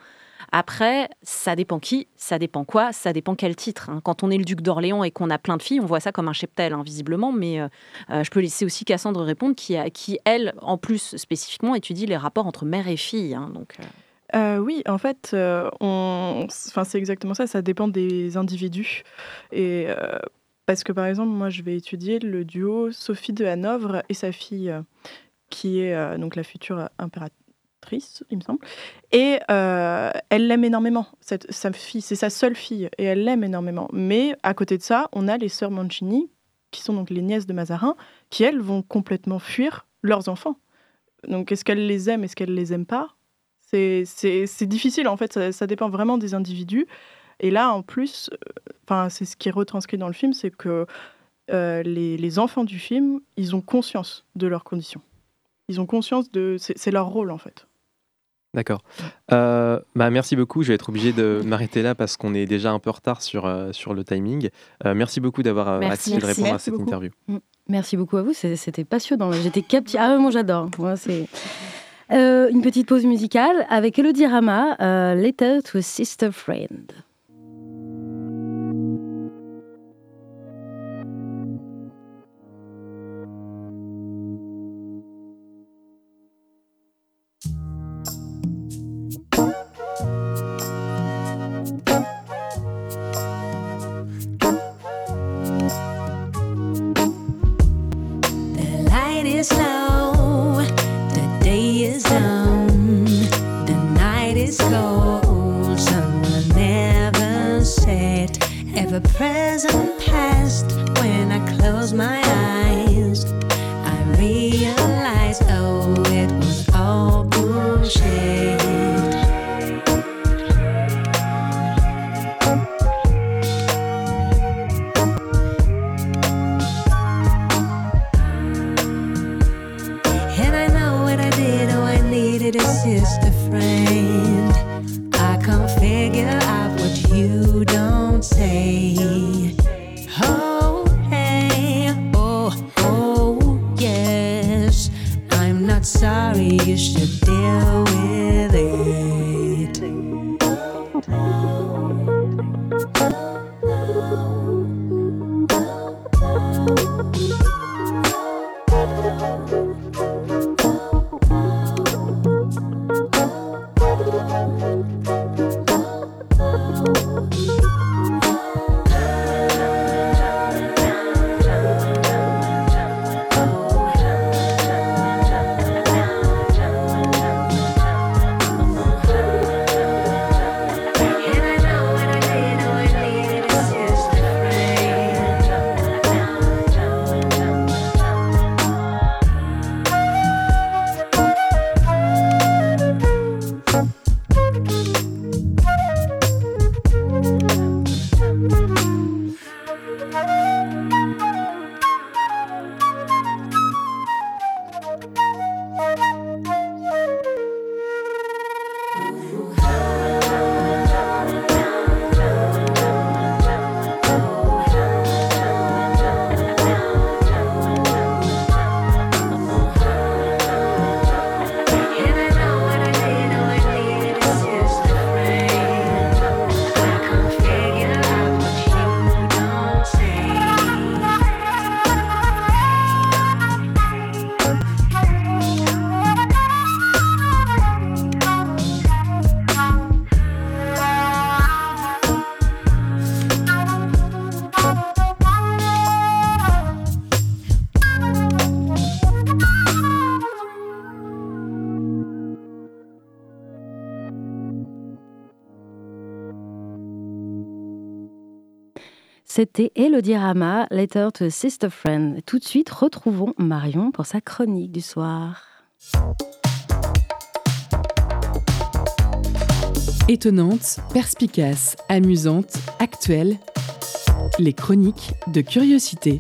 Après, ça dépend qui, ça dépend quoi, ça dépend quel titre. Hein. Quand on est le duc d'Orléans et qu'on a plein de filles, on voit ça comme un cheptel, hein, visiblement. Mais euh, euh, je peux laisser aussi Cassandre répondre, qui, qui, elle, en plus spécifiquement, étudie les rapports entre mère et fille. Hein, donc, euh. oui, en fait, on... enfin, c'est exactement ça, ça dépend des individus. Et parce que par exemple, moi, je vais étudier le duo Sophie de Hanovre et sa fille, qui est donc la future impératrice il me semble. Et euh, elle l'aime énormément. Sa fille, c'est sa seule fille, et elle l'aime énormément. Mais à côté de ça, on a les sœurs Mancini, qui sont donc les nièces de Mazarin, qui elles vont complètement fuir leurs enfants. Donc est-ce qu'elles les aiment, est-ce qu'elles les aiment pas? C'est, difficile en fait, ça, dépend vraiment des individus. Et là, en plus, euh, c'est ce qui est retranscrit dans le film, c'est que euh, les enfants du film, ils ont conscience de leurs conditions. Ils ont conscience de, c'est leur rôle en fait. D'accord. Euh, bah, merci beaucoup. Je vais être obligé de m'arrêter là parce qu'on est déjà un peu en retard sur, euh, sur le timing. Euh, merci beaucoup d'avoir accepté de répondre à cette interview. Mm. Merci beaucoup à vous. C'était passionnant. J'étais captive. Ah, moi j'adore. Moi, c'est. une petite pause musicale avec Elodie Rama, Letter to a Sister Friend. C'était Elodie Rama, Letter to a Sister Friend. Tout de suite, retrouvons Marion pour sa chronique du soir. Étonnante, perspicace, amusante, actuelle, les chroniques de curiosité.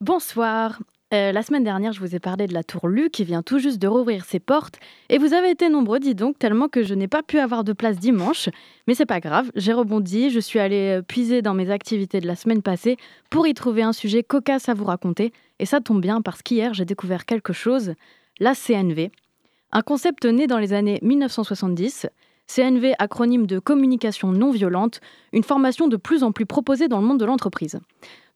Bonsoir. Euh, la semaine dernière, je vous ai parlé de la tour Lu qui vient tout juste de rouvrir ses portes. Et vous avez été nombreux, dis donc, tellement que je n'ai pas pu avoir de place dimanche. Mais c'est pas grave, j'ai rebondi, je suis allée euh, puiser dans mes activités de la semaine passée pour y trouver un sujet cocasse à vous raconter. Et ça tombe bien parce qu'hier, j'ai découvert quelque chose la CNV. Un concept né dans les années 1970. CNV, acronyme de communication non violente, une formation de plus en plus proposée dans le monde de l'entreprise.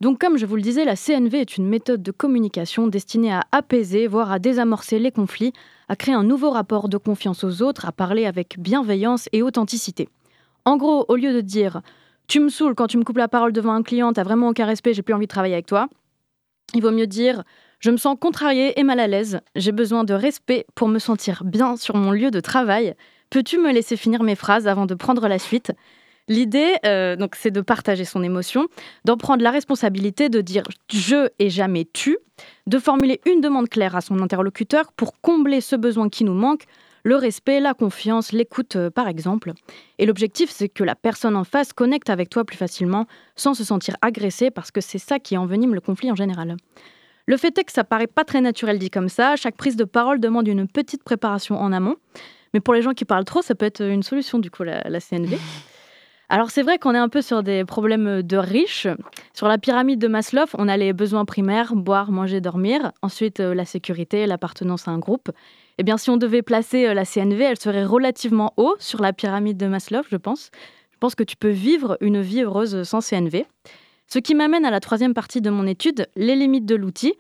Donc comme je vous le disais, la CNV est une méthode de communication destinée à apaiser, voire à désamorcer les conflits, à créer un nouveau rapport de confiance aux autres, à parler avec bienveillance et authenticité. En gros, au lieu de dire tu me saoules quand tu me coupes la parole devant un client, t'as vraiment aucun respect, j'ai plus envie de travailler avec toi, il vaut mieux dire je me sens contrariée et mal à l'aise, j'ai besoin de respect pour me sentir bien sur mon lieu de travail, Peux-tu me laisser finir mes phrases avant de prendre la suite? L'idée, euh, donc, c'est de partager son émotion, d'en prendre la responsabilité, de dire je et jamais tu, de formuler une demande claire à son interlocuteur pour combler ce besoin qui nous manque, le respect, la confiance, l'écoute, euh, par exemple. Et l'objectif, c'est que la personne en face connecte avec toi plus facilement, sans se sentir agressée, parce que c'est ça qui envenime le conflit en général. Le fait est que ça paraît pas très naturel dit comme ça. Chaque prise de parole demande une petite préparation en amont. Mais pour les gens qui parlent trop, ça peut être une solution, du coup, la, CNV. Alors c'est vrai qu'on est un peu sur des problèmes de riches. Sur la pyramide de Maslow, on a les besoins primaires, boire, manger, dormir. Ensuite, euh, la sécurité, l'appartenance à un groupe. Eh bien, si on devait placer euh, la CNV, elle serait relativement haut sur la pyramide de Maslow, je pense. Je pense que tu peux vivre une vie heureuse sans CNV. Ce qui m'amène à la troisième partie de mon étude, les limites de l'outil.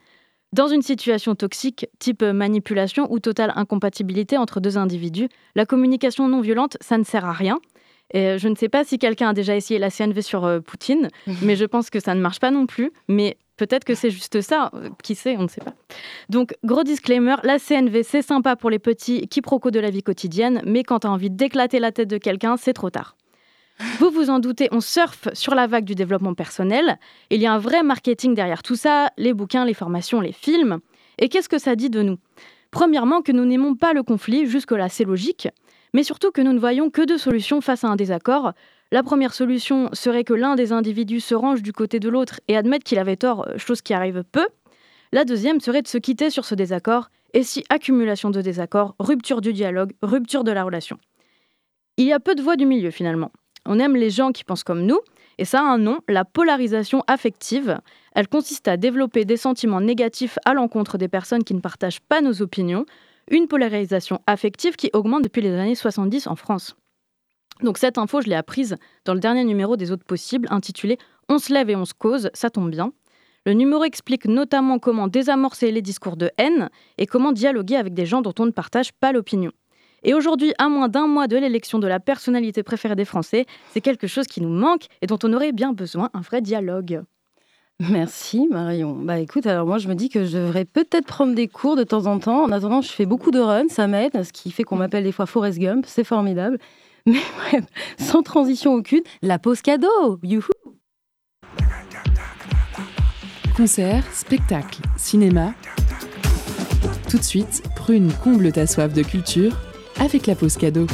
Dans une situation toxique, type manipulation ou totale incompatibilité entre deux individus, la communication non violente, ça ne sert à rien. Et je ne sais pas si quelqu'un a déjà essayé la CNV sur euh, Poutine, mais je pense que ça ne marche pas non plus. Mais peut-être que c'est juste ça. Euh, qui sait, on ne sait pas. Donc, gros disclaimer, la CNV, c'est sympa pour les petits quiproquos de la vie quotidienne, mais quand tu as envie d'éclater la tête de quelqu'un, c'est trop tard. Vous vous en doutez, on surfe sur la vague du développement personnel. Il y a un vrai marketing derrière tout ça, les bouquins, les formations, les films. Et qu'est-ce que ça dit de nous? Premièrement, que nous n'aimons pas le conflit, jusque-là c'est logique, mais surtout que nous ne voyons que deux solutions face à un désaccord. La première solution serait que l'un des individus se range du côté de l'autre et admette qu'il avait tort, chose qui arrive peu. La deuxième serait de se quitter sur ce désaccord, et si accumulation de désaccords, rupture du dialogue, rupture de la relation? Il y a peu de voix du milieu finalement. On aime les gens qui pensent comme nous, et ça a un nom, la polarisation affective. Elle consiste à développer des sentiments négatifs à l'encontre des personnes qui ne partagent pas nos opinions, une polarisation affective qui augmente depuis les années 70 en France. Donc cette info, je l'ai apprise dans le dernier numéro des Autres Possibles, intitulé On se lève et on se cause, ça tombe bien. Le numéro explique notamment comment désamorcer les discours de haine et comment dialoguer avec des gens dont on ne partage pas l'opinion. Et aujourd'hui, à moins d'un mois de l'élection de la personnalité préférée des Français, c'est quelque chose qui nous manque et dont on aurait bien besoin un vrai dialogue. Merci Marion. Bah écoute, alors moi je me dis que je devrais peut-être prendre des cours de temps en temps. En attendant, je fais beaucoup de runs, ça m'aide, ce qui fait qu'on m'appelle des fois Forrest Gump, c'est formidable. Mais bref, sans transition aucune, la pause cadeau, youhou Concert, spectacle, cinéma. Tout de suite, prune comble ta soif de culture avec la pause cadeau.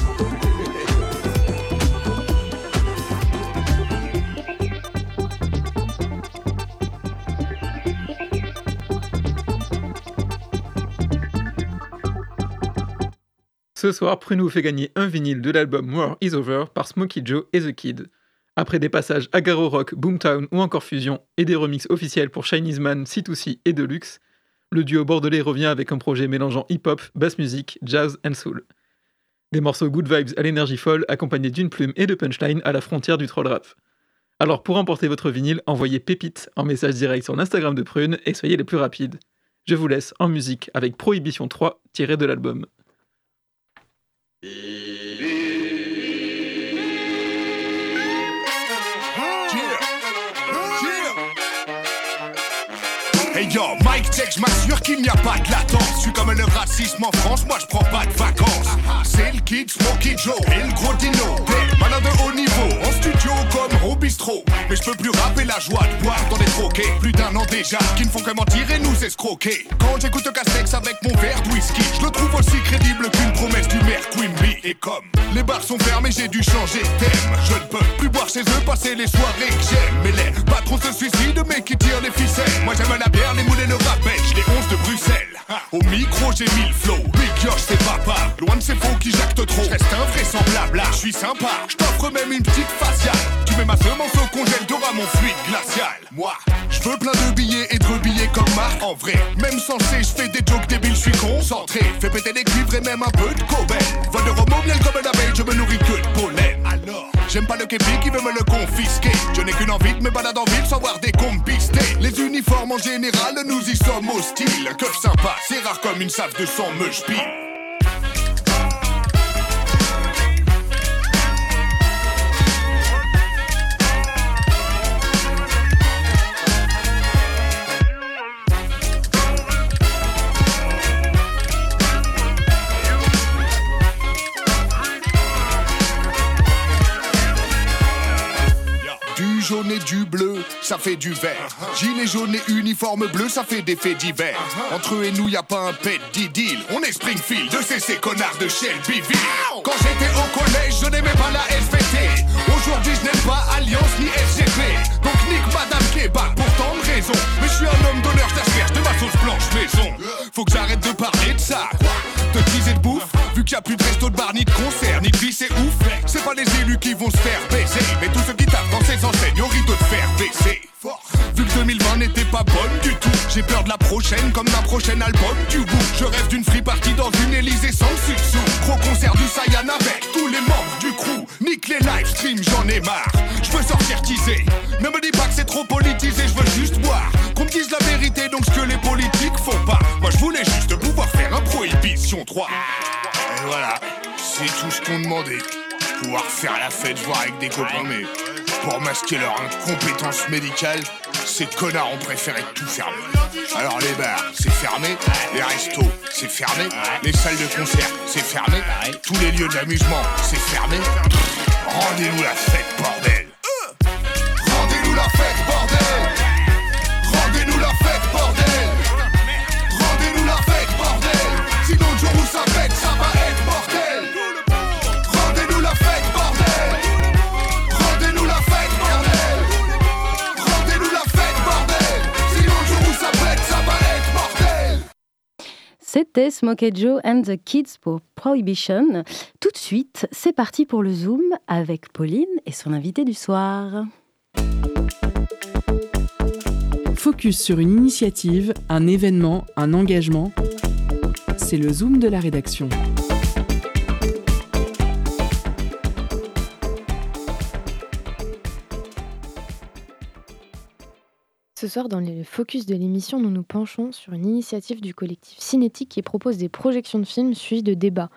Ce soir, Pruno fait gagner un vinyle de l'album War Is Over par Smokey Joe et The Kid. Après des passages à Garo Rock, Boomtown ou encore Fusion et des remixes officiels pour Chinese Man, C2C et Deluxe, le duo bordelais revient avec un projet mélangeant hip-hop, bass music, jazz and soul. Des morceaux good vibes à l'énergie folle, accompagnés d'une plume et de punchline à la frontière du troll rap. Alors pour emporter votre vinyle, envoyez Pépite en message direct sur l'Instagram de Prune et soyez les plus rapides. Je vous laisse en musique avec Prohibition 3 tiré de l'album. Hey yo, Check, je m'assure qu'il n'y a pas de latence. Je suis comme le racisme en France, moi je prends pas de vacances. C'est le kid Smokey Joe et le gros dino. Des malades de haut niveau, en studio comme au bistrot. Mais je peux plus rapper la joie de boire dans des troquets. Plus d'un an déjà, qui ne font que mentir et nous escroquer. Quand j'écoute Castex avec mon verre de whisky, je le trouve aussi crédible qu'une promesse du maire Quimby. Et comme les bars sont fermés, j'ai dû changer thème. Je ne peux plus boire chez eux, passer les soirées que j'aime. Mais les patrons se suicident, mais qui tirent les ficelles. Moi j'aime la bière, les J'ai mille flow. Big Yosh, c'est papa. Loin de ces faux qui jactent trop. Reste invraisemblable, là, je suis sympa. Je t'offre même une petite faciale. Tu mets ma semence au congèle, t'auras mon fluide glacial. Moi, je veux plein de billets et de billets comme Marc. En vrai, même censé, je fais des jokes débiles, je suis concentré. Fais péter des cuivres et même un peu de cobain. Vol de romo, miel comme un abeille, je me nourris que de pollen. Alors, j'aime pas le képi qui veut me le confisquer. Je n'ai qu'une envie de me balader en ville sans voir des compistés. Les en général, nous y sommes hostiles. Que sympa, c'est rare comme une save de sang me spie. Jaune et du bleu, ça fait du vert. Gilet jaune et uniforme bleu, ça fait des faits divers. Entre eux et nous, y a pas un pet deal. On est Springfield, de ces, ces connards de Shelbyville. Quand j'étais au collège, je n'aimais pas la SVT. Aujourd'hui, je n'aime pas Alliance ni SGP. Donc nique Madame Kebab pour tant de raisons. Mais je suis un homme d'honneur, j'asperge de ma sauce blanche maison. Faut que j'arrête de parler de ça. De teaser de bouffe, vu qu'il y a plus de resto de bar, ni de concert, ni de vie, c'est ouf. C'est pas les élus qui vont se faire baiser, mais tous ceux qui tapent dans ces enseignes au rideau de faire baisser. Vu que 2020 n'était pas bonne du tout, j'ai peur de la prochaine comme d'un prochain album du bout. Je rêve d'une free party dans une Élysée sans sous Gros concert du Saiyan avec tous les membres du crew. Nique les live streams, j'en ai marre. Je veux sortir teaser. Ne me dis pas que c'est trop politisé, je veux juste boire. Qu'on me dise la vérité, donc ce que les politiques font pas. Moi je voulais juste pouvoir faire un prohibition 3. Tout ce qu'on demandait. Pouvoir faire la fête, voir avec des copains, mais pour masquer leur incompétence médicale, ces connards ont préféré tout fermer. Alors les bars, c'est fermé, les restos, c'est fermé, les salles de concert, c'est fermé, tous les lieux d'amusement, c'est fermé. Rendez-nous la fête, bordel C'était Smokey Joe and the Kids pour Prohibition. Tout de suite, c'est parti pour le Zoom avec Pauline et son invité du soir. Focus sur une initiative, un événement, un engagement. C'est le Zoom de la rédaction. Ce soir, dans les focus de l'émission, nous nous penchons sur une initiative du collectif Cinétique qui propose des projections de films suivies de débats.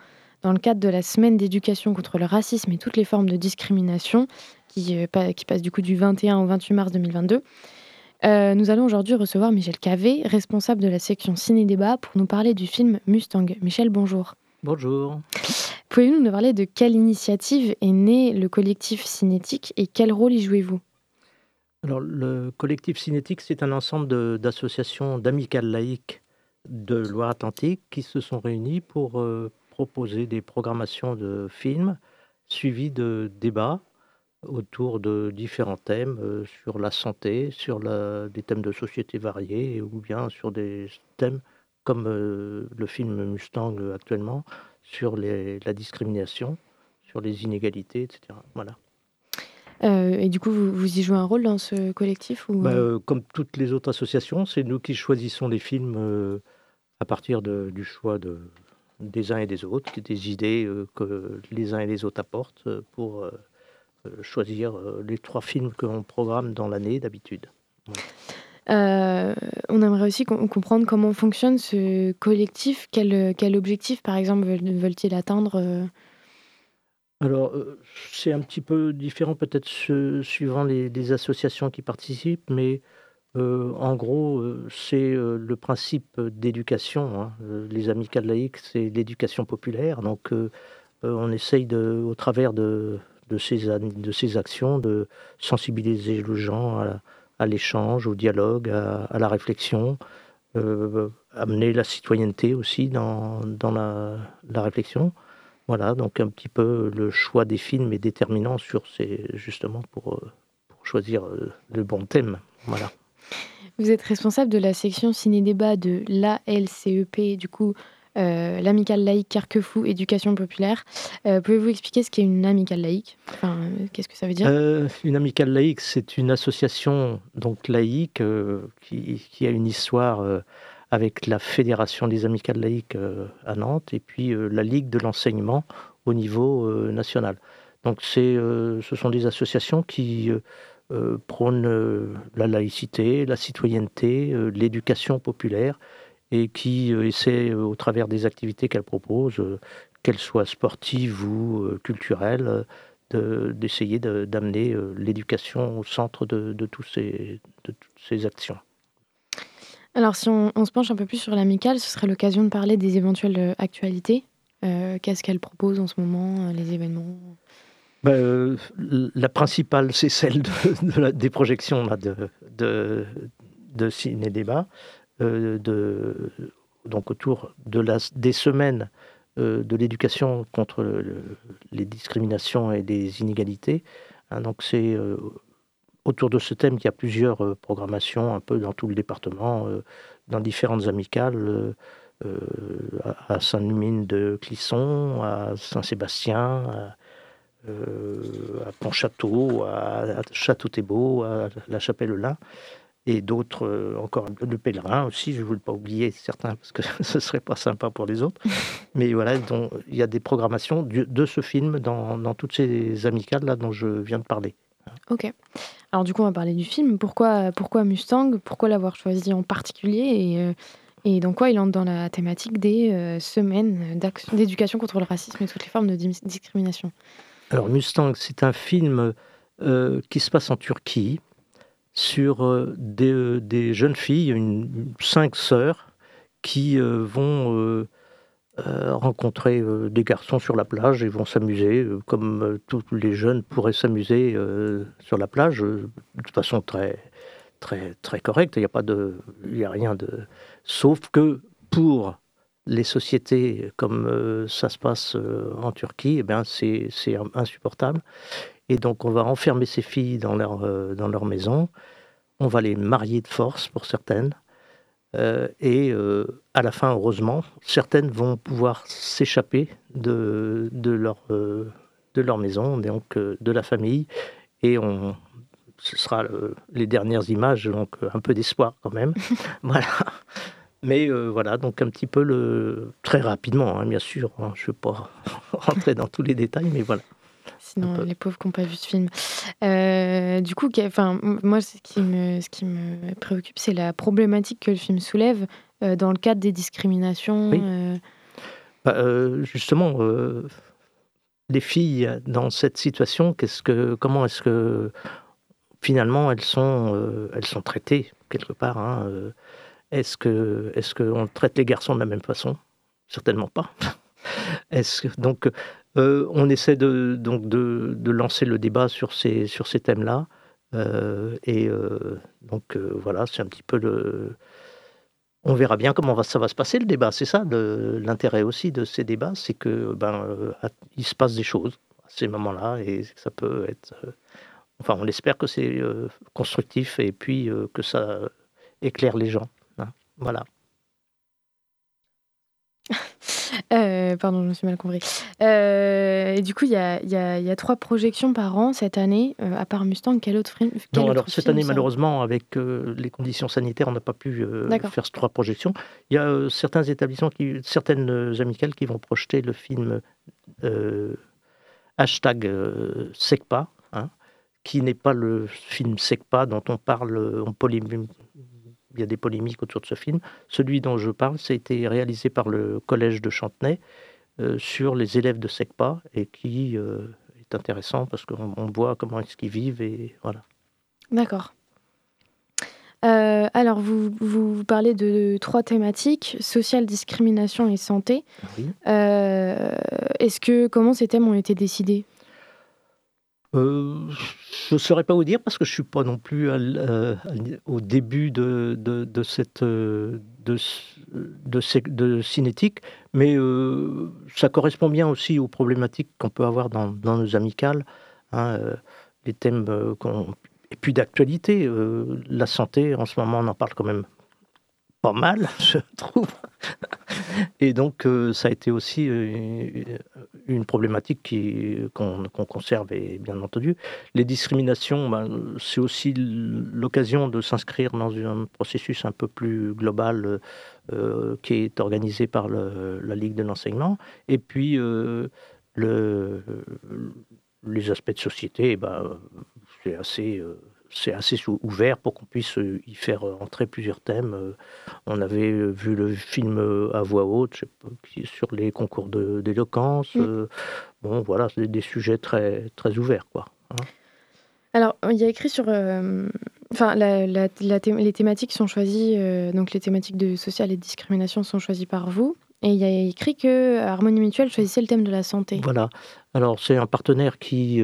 Dans le cadre de la semaine d'éducation contre le racisme et toutes les formes de discrimination, qui, euh, qui passe du coup du 21 au 28 mars 2022, euh, nous allons aujourd'hui recevoir Michel Cavé, responsable de la section Ciné-Débat, pour nous parler du film Mustang. Michel, bonjour. Bonjour. Pouvez-vous nous parler de quelle initiative est né le collectif Cinétique et quel rôle y jouez-vous? Alors, le collectif Cinétique, c'est un ensemble d'associations d'amicales laïques de Loire-Atlantique qui se sont réunies pour euh, proposer des programmations de films suivies de débats autour de différents thèmes euh, sur la santé, sur des thèmes de société variés ou bien sur des thèmes comme euh, le film Mustang actuellement, sur les- la discrimination, sur les inégalités, etc. Voilà. Euh, Et du coup, vous, vous y jouez un rôle dans ce collectif ou... Bah, euh, comme toutes les autres associations, c'est nous qui choisissons les films euh, à partir de- du choix de, des uns et des autres, des idées euh, que les uns et les autres apportent euh, pour euh, euh, choisir euh, les trois films que l'on programme dans l'année d'habitude. Euh, on aimerait aussi com- comprendre comment fonctionne ce collectif. Quel, quel objectif, par exemple, veulent- veulent-ils atteindre euh? Alors, euh, c'est un petit peu différent peut-être su- suivant les, associations qui participent, mais en gros, c'est le principe d'éducation. Hein. Les amicales laïques, c'est l'éducation populaire. Donc, on essaye, de, au travers de, de, ces, de ces actions, de sensibiliser les gens à, l'échange, au dialogue, à, la réflexion, amener la citoyenneté aussi dans, dans la, la, réflexion. Voilà, donc un petit peu le choix des films est déterminant sur ces, justement pour, pour choisir le bon thème. Voilà. Vous êtes responsable de la section ciné-débat de l'ALCEP, du coup, euh, l'amicale laïque Carquefou Éducation populaire. Euh, pouvez-vous expliquer ce qu'est une amicale laïque? Enfin, euh, Qu'est-ce que ça veut dire? Une amicale laïque, c'est une association donc laïque qui, qui, a une histoire avec la Fédération des amicales laïques à Nantes et puis la Ligue de l'enseignement au niveau national. Donc ce sont des associations qui euh, prône euh, la laïcité, la citoyenneté, euh, l'éducation populaire et qui essaie, au travers des activités qu'elle propose, qu'elles soient sportives ou culturelles, d'essayer d'amener l'éducation au centre de toutes ces actions. Alors si on, se penche un peu plus sur l'amicale, ce serait l'occasion de parler des éventuelles actualités. Qu'est-ce qu'elle propose en ce moment, les événements? Euh, La principale, c'est celle de, des projections là, de, de, de ciné-débat, euh, donc autour de la, des semaines euh, de l'éducation contre les discriminations et des inégalités. Hein, donc c'est autour de ce thème qu'il y a plusieurs programmations un peu dans tout le département, dans différentes amicales. à Saint-Lumine de Clisson, à Saint-Sébastien, euh, à Pontchâteau, à, Château-Thébault, à la Chapelle-Lin et d'autres euh, encore le pèlerin aussi je ne voulais pas oublier certains parce que ce serait pas sympa pour les autres mais voilà il y a des programmations de, ce film dans, dans, toutes ces amicales là dont je viens de parler ok. Alors du coup on va parler du film. Pourquoi pourquoi Mustang? Pourquoi l'avoir choisi en particulier? Et euh, et donc quoi il entre dans la thématique des semaines d'éducation contre le racisme et toutes les formes de discrimination? Alors Mustang, c'est un film euh, qui se passe en Turquie sur euh, euh, des, jeunes filles, une, cinq sœurs, qui vont rencontrer des garçons sur la plage et vont s'amuser, comme tous les jeunes pourraient s'amuser sur la plage, de façon très très très correcte. Il n'y a pas de, il a rien de, sauf que pour les sociétés comme euh, ça se passe euh, en Turquie, eh bien c'est, insupportable. Et donc on va enfermer ces filles dans leur, euh, dans leur maison, on va les marier de force pour certaines, et à la fin, heureusement, certaines vont pouvoir s'échapper de, de, leur, de leur maison, donc de la famille, et on, ce sera les dernières images, donc un peu d'espoir quand même. voilà. Mais euh, voilà, donc un petit peu le. Très rapidement, hein, bien sûr. Hein, je ne vais pas rentrer dans tous les détails, mais voilà. Sinon, les pauvres qui n'ont pas vu ce film. Euh, du coup, enfin, moi, ce qui me, ce qui me préoccupe, c'est la problématique que le film soulève euh, dans le cadre des discriminations. Bah, justement, les filles dans cette situation, qu'est-ce que, comment est-ce que finalement elles sont, elles sont traitées quelque part hein, est-ce que est-ce qu'on traite les garçons de la même façon? Certainement pas. Est-ce donc euh, on essaie de donc de, lancer le débat sur ces thèmes-là euh, et euh, donc voilà c'est un petit peu le on verra bien comment ça va se passer le débat. C'est ça l'intérêt aussi de ces débats, c'est que ben il se passe des choses à ces moments-là et ça peut être enfin on espère que c'est constructif et puis que ça éclaire les gens. Voilà. Euh, pardon, je me suis mal compris. Euh, et du coup, il y a, trois projections par an cette année, euh, à part Mustang. Quel autre film Non, alors cette année, malheureusement, avec les conditions sanitaires, on n'a pas pu faire ces trois projections. Il y a certains établissements, qui, certaines amicales qui vont projeter le film hashtag SECPA, hein, qui n'est pas le film SECPA dont on parle en polémique il y a des polémiques autour de ce film. Celui dont je parle, été réalisé par le collège de Chantenay euh, sur les élèves de SECPA et qui euh, est intéressant parce qu'on voit comment est-ce qu'ils vivent et voilà. D'accord. Euh, alors, vous, vous, parlez de trois thématiques sociale, discrimination et santé. Est-ce que comment ces thèmes ont été décidés? Euh, je ne saurais pas vous dire parce que je ne suis pas non plus au début de, de, cette de, de, cinétique, mais ça correspond bien aussi aux problématiques qu'on peut avoir dans, dans nos amicales. Hein, les thèmes et puis d'actualité, euh, la santé, en ce moment, on en parle quand même pas mal, je trouve. Et donc, euh, ça a été aussi euh, une problématique qu'on conserve, et bien entendu. Les discriminations, ben, c'est aussi l'occasion de s'inscrire dans un processus un peu plus global qui est organisé par la Ligue de l'enseignement. Et puis, le, les aspects de société, ben, c'est assez, euh, c'est assez ouvert pour qu'on puisse euh, y faire entrer plusieurs thèmes. Euh, on avait vu le film à voix haute, je sais pas, qui sur les concours d'éloquence. Mm. bon, voilà, c'est des sujets très, très ouverts, quoi. Hein. Alors, il y a écrit sur. enfin, les thématiques sont choisies, donc les thématiques de social et de discrimination sont choisies par vous. Et il y a écrit que Harmonie Mutuelle choisissait le thème de la santé. Voilà. Alors, c'est un partenaire qui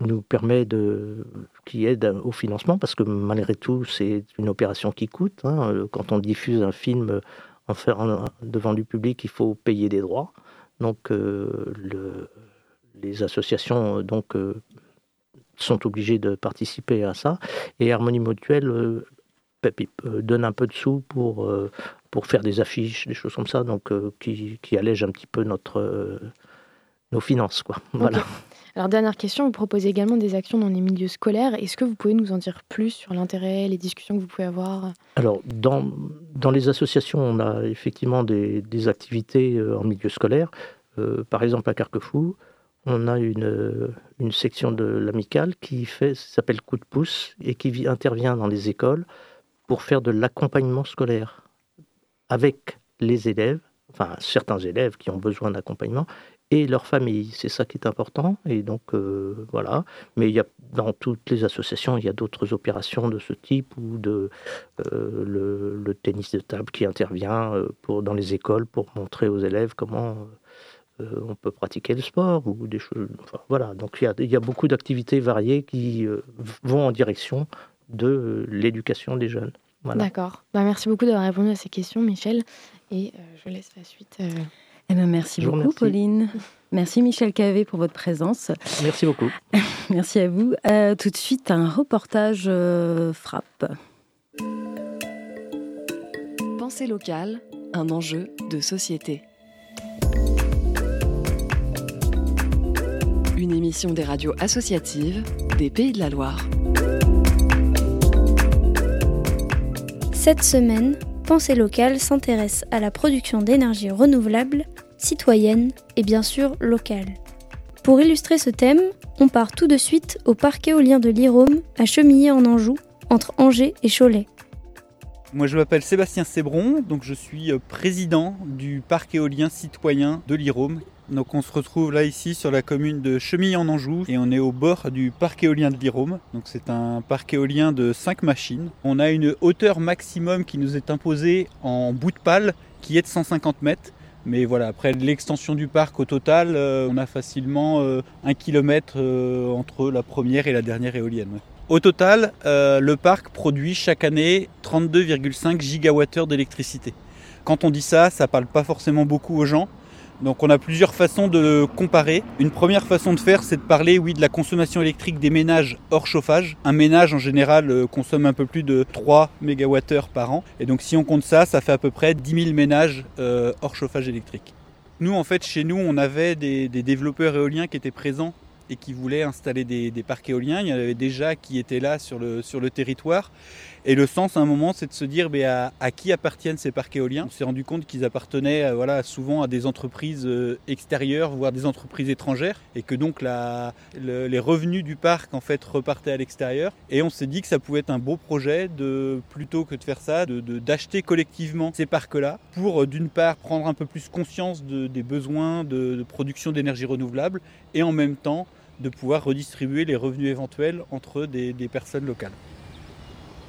nous permet de, qui aide au financement, parce que malgré tout, c'est une opération qui coûte. Hein. Quand on diffuse un film en faire devant du public, il faut payer des droits. Donc, euh, le, les associations donc, euh, sont obligées de participer à ça. Et Harmonie Mutuelle euh, donne un peu de sous pour, pour faire des affiches, des choses comme ça, donc, qui, qui allègent un petit peu notre, nos finances. Quoi. Voilà. Alors, dernière question, vous proposez également des actions dans les milieux scolaires. Est-ce que vous pouvez nous en dire plus sur l'intérêt, les discussions que vous pouvez avoir? Alors, dans, dans les associations, on a effectivement des, des activités euh, en milieu scolaire. Euh, par exemple, à Carquefou, on a une, une section de l'amicale qui fait, s'appelle Coup de pouce et qui intervient dans les écoles pour faire de l'accompagnement scolaire avec les élèves, enfin certains élèves qui ont besoin d'accompagnement, et leur famille. C'est ça qui est important. Et donc, euh, voilà. Mais il y a, dans toutes les associations, il y a d'autres opérations de ce type ou de euh, le, tennis de table qui intervient euh, pour, dans les écoles pour montrer aux élèves comment on peut pratiquer le sport ou des choses. voilà. Donc, il y a, il y a beaucoup d'activités variées qui vont en direction de l'éducation des jeunes. D'accord. Bah, merci beaucoup d'avoir répondu à ces questions, Michel. Et je laisse la suite. Eh ben, merci beaucoup, Pauline. Merci, Michel Cavé, pour votre présence. Merci beaucoup. merci à vous. Euh, tout de suite, un reportage euh, frappe. Pensée locale, un enjeu de société. Une émission des radios associatives des Pays de la Loire. Cette semaine, Pensée locale s'intéresse à la production d'énergie renouvelable, citoyenne et bien sûr locale. Pour illustrer ce thème, on part tout de suite au parc éolien de l'Irôme à Chemillé en Anjou, entre Angers et Cholet. Moi je m'appelle Sébastien Sébron, donc je suis euh, président du parc éolien citoyen de l'Irôme donc on se retrouve là ici sur la commune de Chemillé en Anjou et on est au bord du parc éolien de l'Irôme. Donc c'est un parc éolien de 5 machines. On a une hauteur maximum qui nous est imposée en bout de pale qui est de 150 mètres. Mais voilà, après l'extension du parc au total, euh, on a facilement euh, un kilomètre euh, entre la première et la dernière éolienne. Au total, le parc produit chaque année 32,5 gigawattheures d'électricité. Quand on dit ça, ça parle pas forcément beaucoup aux gens. Donc on a plusieurs façons de comparer. Une première façon de faire, c'est de parler de la consommation électrique des ménages hors chauffage. Un ménage en général euh, consomme un peu plus de 3 MWh par an. Et donc si on compte ça, ça fait à peu près 10 000 ménages euh, hors chauffage électrique. Nous en fait chez nous on avait des, développeurs éoliens qui étaient présents et qui voulaient installer des, parcs éoliens. Il y en avait déjà qui étaient là sur le territoire. Et le sens à un moment, c'est de se dire à, qui appartiennent ces parcs éoliens? On s'est rendu compte qu'ils appartenaient euh, souvent à des entreprises euh, extérieures, voire des entreprises étrangères, et que donc les revenus du parc en fait repartaient à l'extérieur. Et on s'est dit que ça pouvait être un beau projet de plutôt que de faire ça, de, d'acheter collectivement ces parcs-là pour euh, d'une part prendre un peu plus conscience de, des besoins de, de production d'énergie renouvelable et en même temps de pouvoir redistribuer les revenus éventuels entre des personnes locales.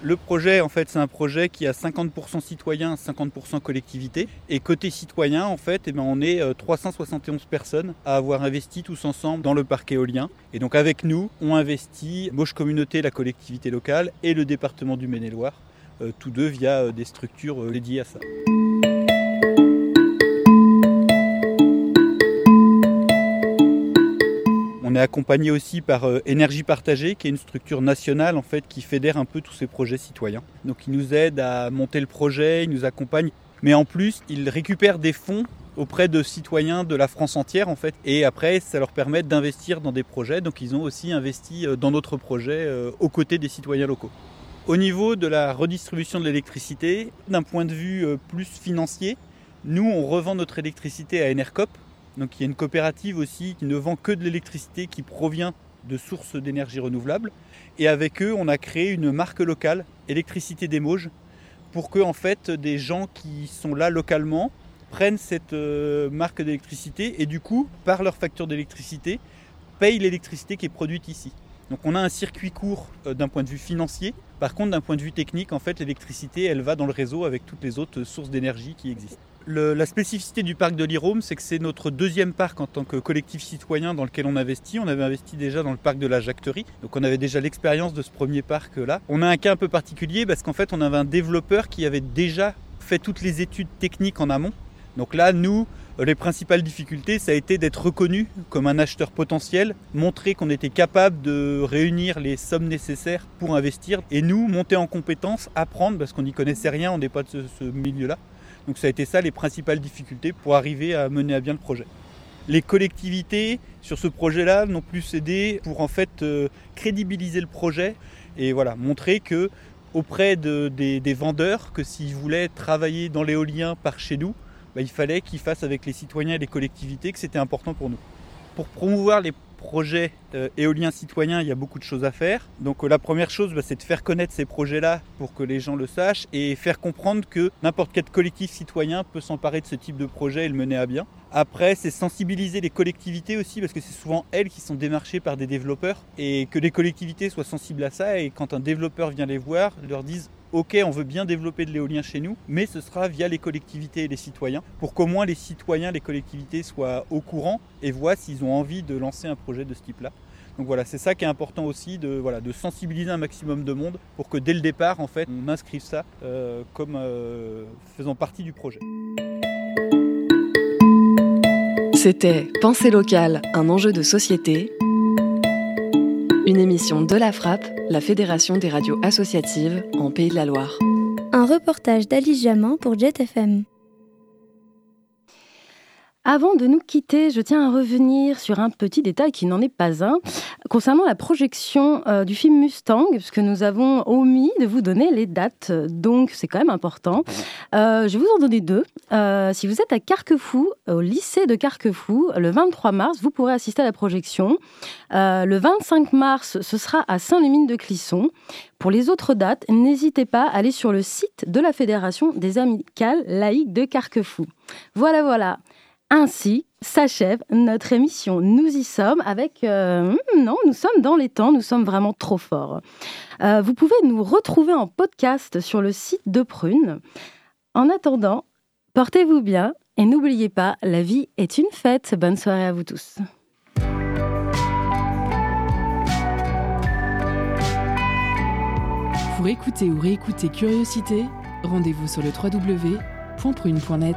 Le projet, en fait, c'est un projet qui a 50% citoyens, 50% collectivité. Et côté citoyen, en fait, eh ben, on est 371 euh, personnes à avoir investi tous ensemble dans le parc éolien. Et donc avec nous, on investit Moche Communauté, la collectivité locale, et le département du Maine-et-Loire, euh, tous deux via euh, des structures dédiées à ça. On est accompagné aussi par euh, Énergie Partagée, qui est une structure nationale en fait qui fédère un peu tous ces projets citoyens. Donc ils nous aident à monter le projet, ils nous accompagnent, mais en plus ils récupèrent des fonds auprès de citoyens de la France entière en fait. Et après, ça leur permet d'investir dans des projets. Donc ils ont aussi investi euh, dans notre projet euh, aux côtés des citoyens locaux. Au niveau de la redistribution de l'électricité, d'un point de vue plus financier, nous on revend notre électricité à Enercop, donc il y a une coopérative aussi qui ne vend que de l'électricité qui provient de sources d'énergie renouvelable. Et avec eux, on a créé une marque locale, Électricité des Mauges, pour que en fait des gens qui sont là localement prennent cette euh, marque d'électricité et du coup, par leur facture d'électricité, payent l'électricité qui est produite ici. Donc on a un circuit court euh, d'un point de vue financier. Par contre, d'un point de vue technique, en fait, l'électricité, elle va dans le réseau avec toutes les autres sources d'énergie qui existent la spécificité du parc de l'Irôme, c'est que c'est notre deuxième parc en tant que collectif citoyen dans lequel on investit. On avait investi déjà dans le parc de la Jacterie, donc on avait déjà l'expérience de ce premier parc-là. On a un cas un peu particulier parce qu'en fait, on avait un développeur qui avait déjà fait toutes les études techniques en amont. Donc là, nous, les principales difficultés, ça a été d'être reconnu comme un acheteur potentiel, montrer qu'on était capable de réunir les sommes nécessaires pour investir, et nous, monter en compétences, apprendre, parce qu'on n'y connaissait rien, on n'est pas de ce milieu-là. Donc ça a été ça les principales difficultés pour arriver à mener à bien le projet. Les collectivités sur ce projet-là n'ont plus aidé pour en fait euh, crédibiliser le projet et voilà montrer que auprès des, vendeurs que s'ils voulaient travailler dans l'éolien par chez nous, bah, il fallait qu'ils fassent avec les citoyens et les collectivités que c'était important pour nous. Pour promouvoir les projet euh, éolien citoyen, il y a beaucoup de choses à faire. Donc euh, la première chose, bah, c'est de faire connaître ces projets-là pour que les gens le sachent et faire comprendre que n'importe quel collectif citoyen peut s'emparer de ce type de projet et le mener à bien. Après, c'est sensibiliser les collectivités aussi, parce que c'est souvent elles qui sont démarchées par des développeurs, et que les collectivités soient sensibles à ça, et quand un développeur vient les voir, leur disent ok, on veut bien développer de l'éolien chez nous, mais ce sera via les collectivités et les citoyens, pour qu'au moins les citoyens, les collectivités soient au courant et voient s'ils ont envie de lancer un projet de ce type-là. Donc voilà, c'est ça qui est important aussi, de, de sensibiliser un maximum de monde pour que dès le départ, en fait, on inscrive ça euh, comme euh, faisant partie du projet. C'était Pensée locale, un enjeu de société. Une émission de la Frappe la Fédération des radios associatives en Pays de la Loire. Un reportage d'Alice Jamin pour Jet FM. Avant de nous quitter, je tiens à revenir sur un petit détail qui n'en est pas un, concernant la projection euh, du film Mustang, puisque nous avons omis de vous donner les dates, donc c'est quand même important. Euh, je vais vous en donner deux. Euh, si vous êtes à Carquefou, au lycée de Carquefou, le 23 mars, vous pourrez assister à la projection. le 25 mars, ce sera à Saint-Lémine de Clisson. Pour les autres dates, n'hésitez pas à aller sur le site de la Fédération des amicales laïques de Carquefou. Voilà, voilà. Ainsi s'achève notre émission. Nous y sommes avec... Euh, hmm, non, nous sommes dans les temps, nous sommes vraiment trop forts. Euh, vous pouvez nous retrouver en podcast sur le site de Prune. En attendant, portez-vous bien et n'oubliez pas, la vie est une fête. Bonne soirée à vous tous. Pour écouter ou réécouter Curiosité, rendez-vous sur le www.prune.net.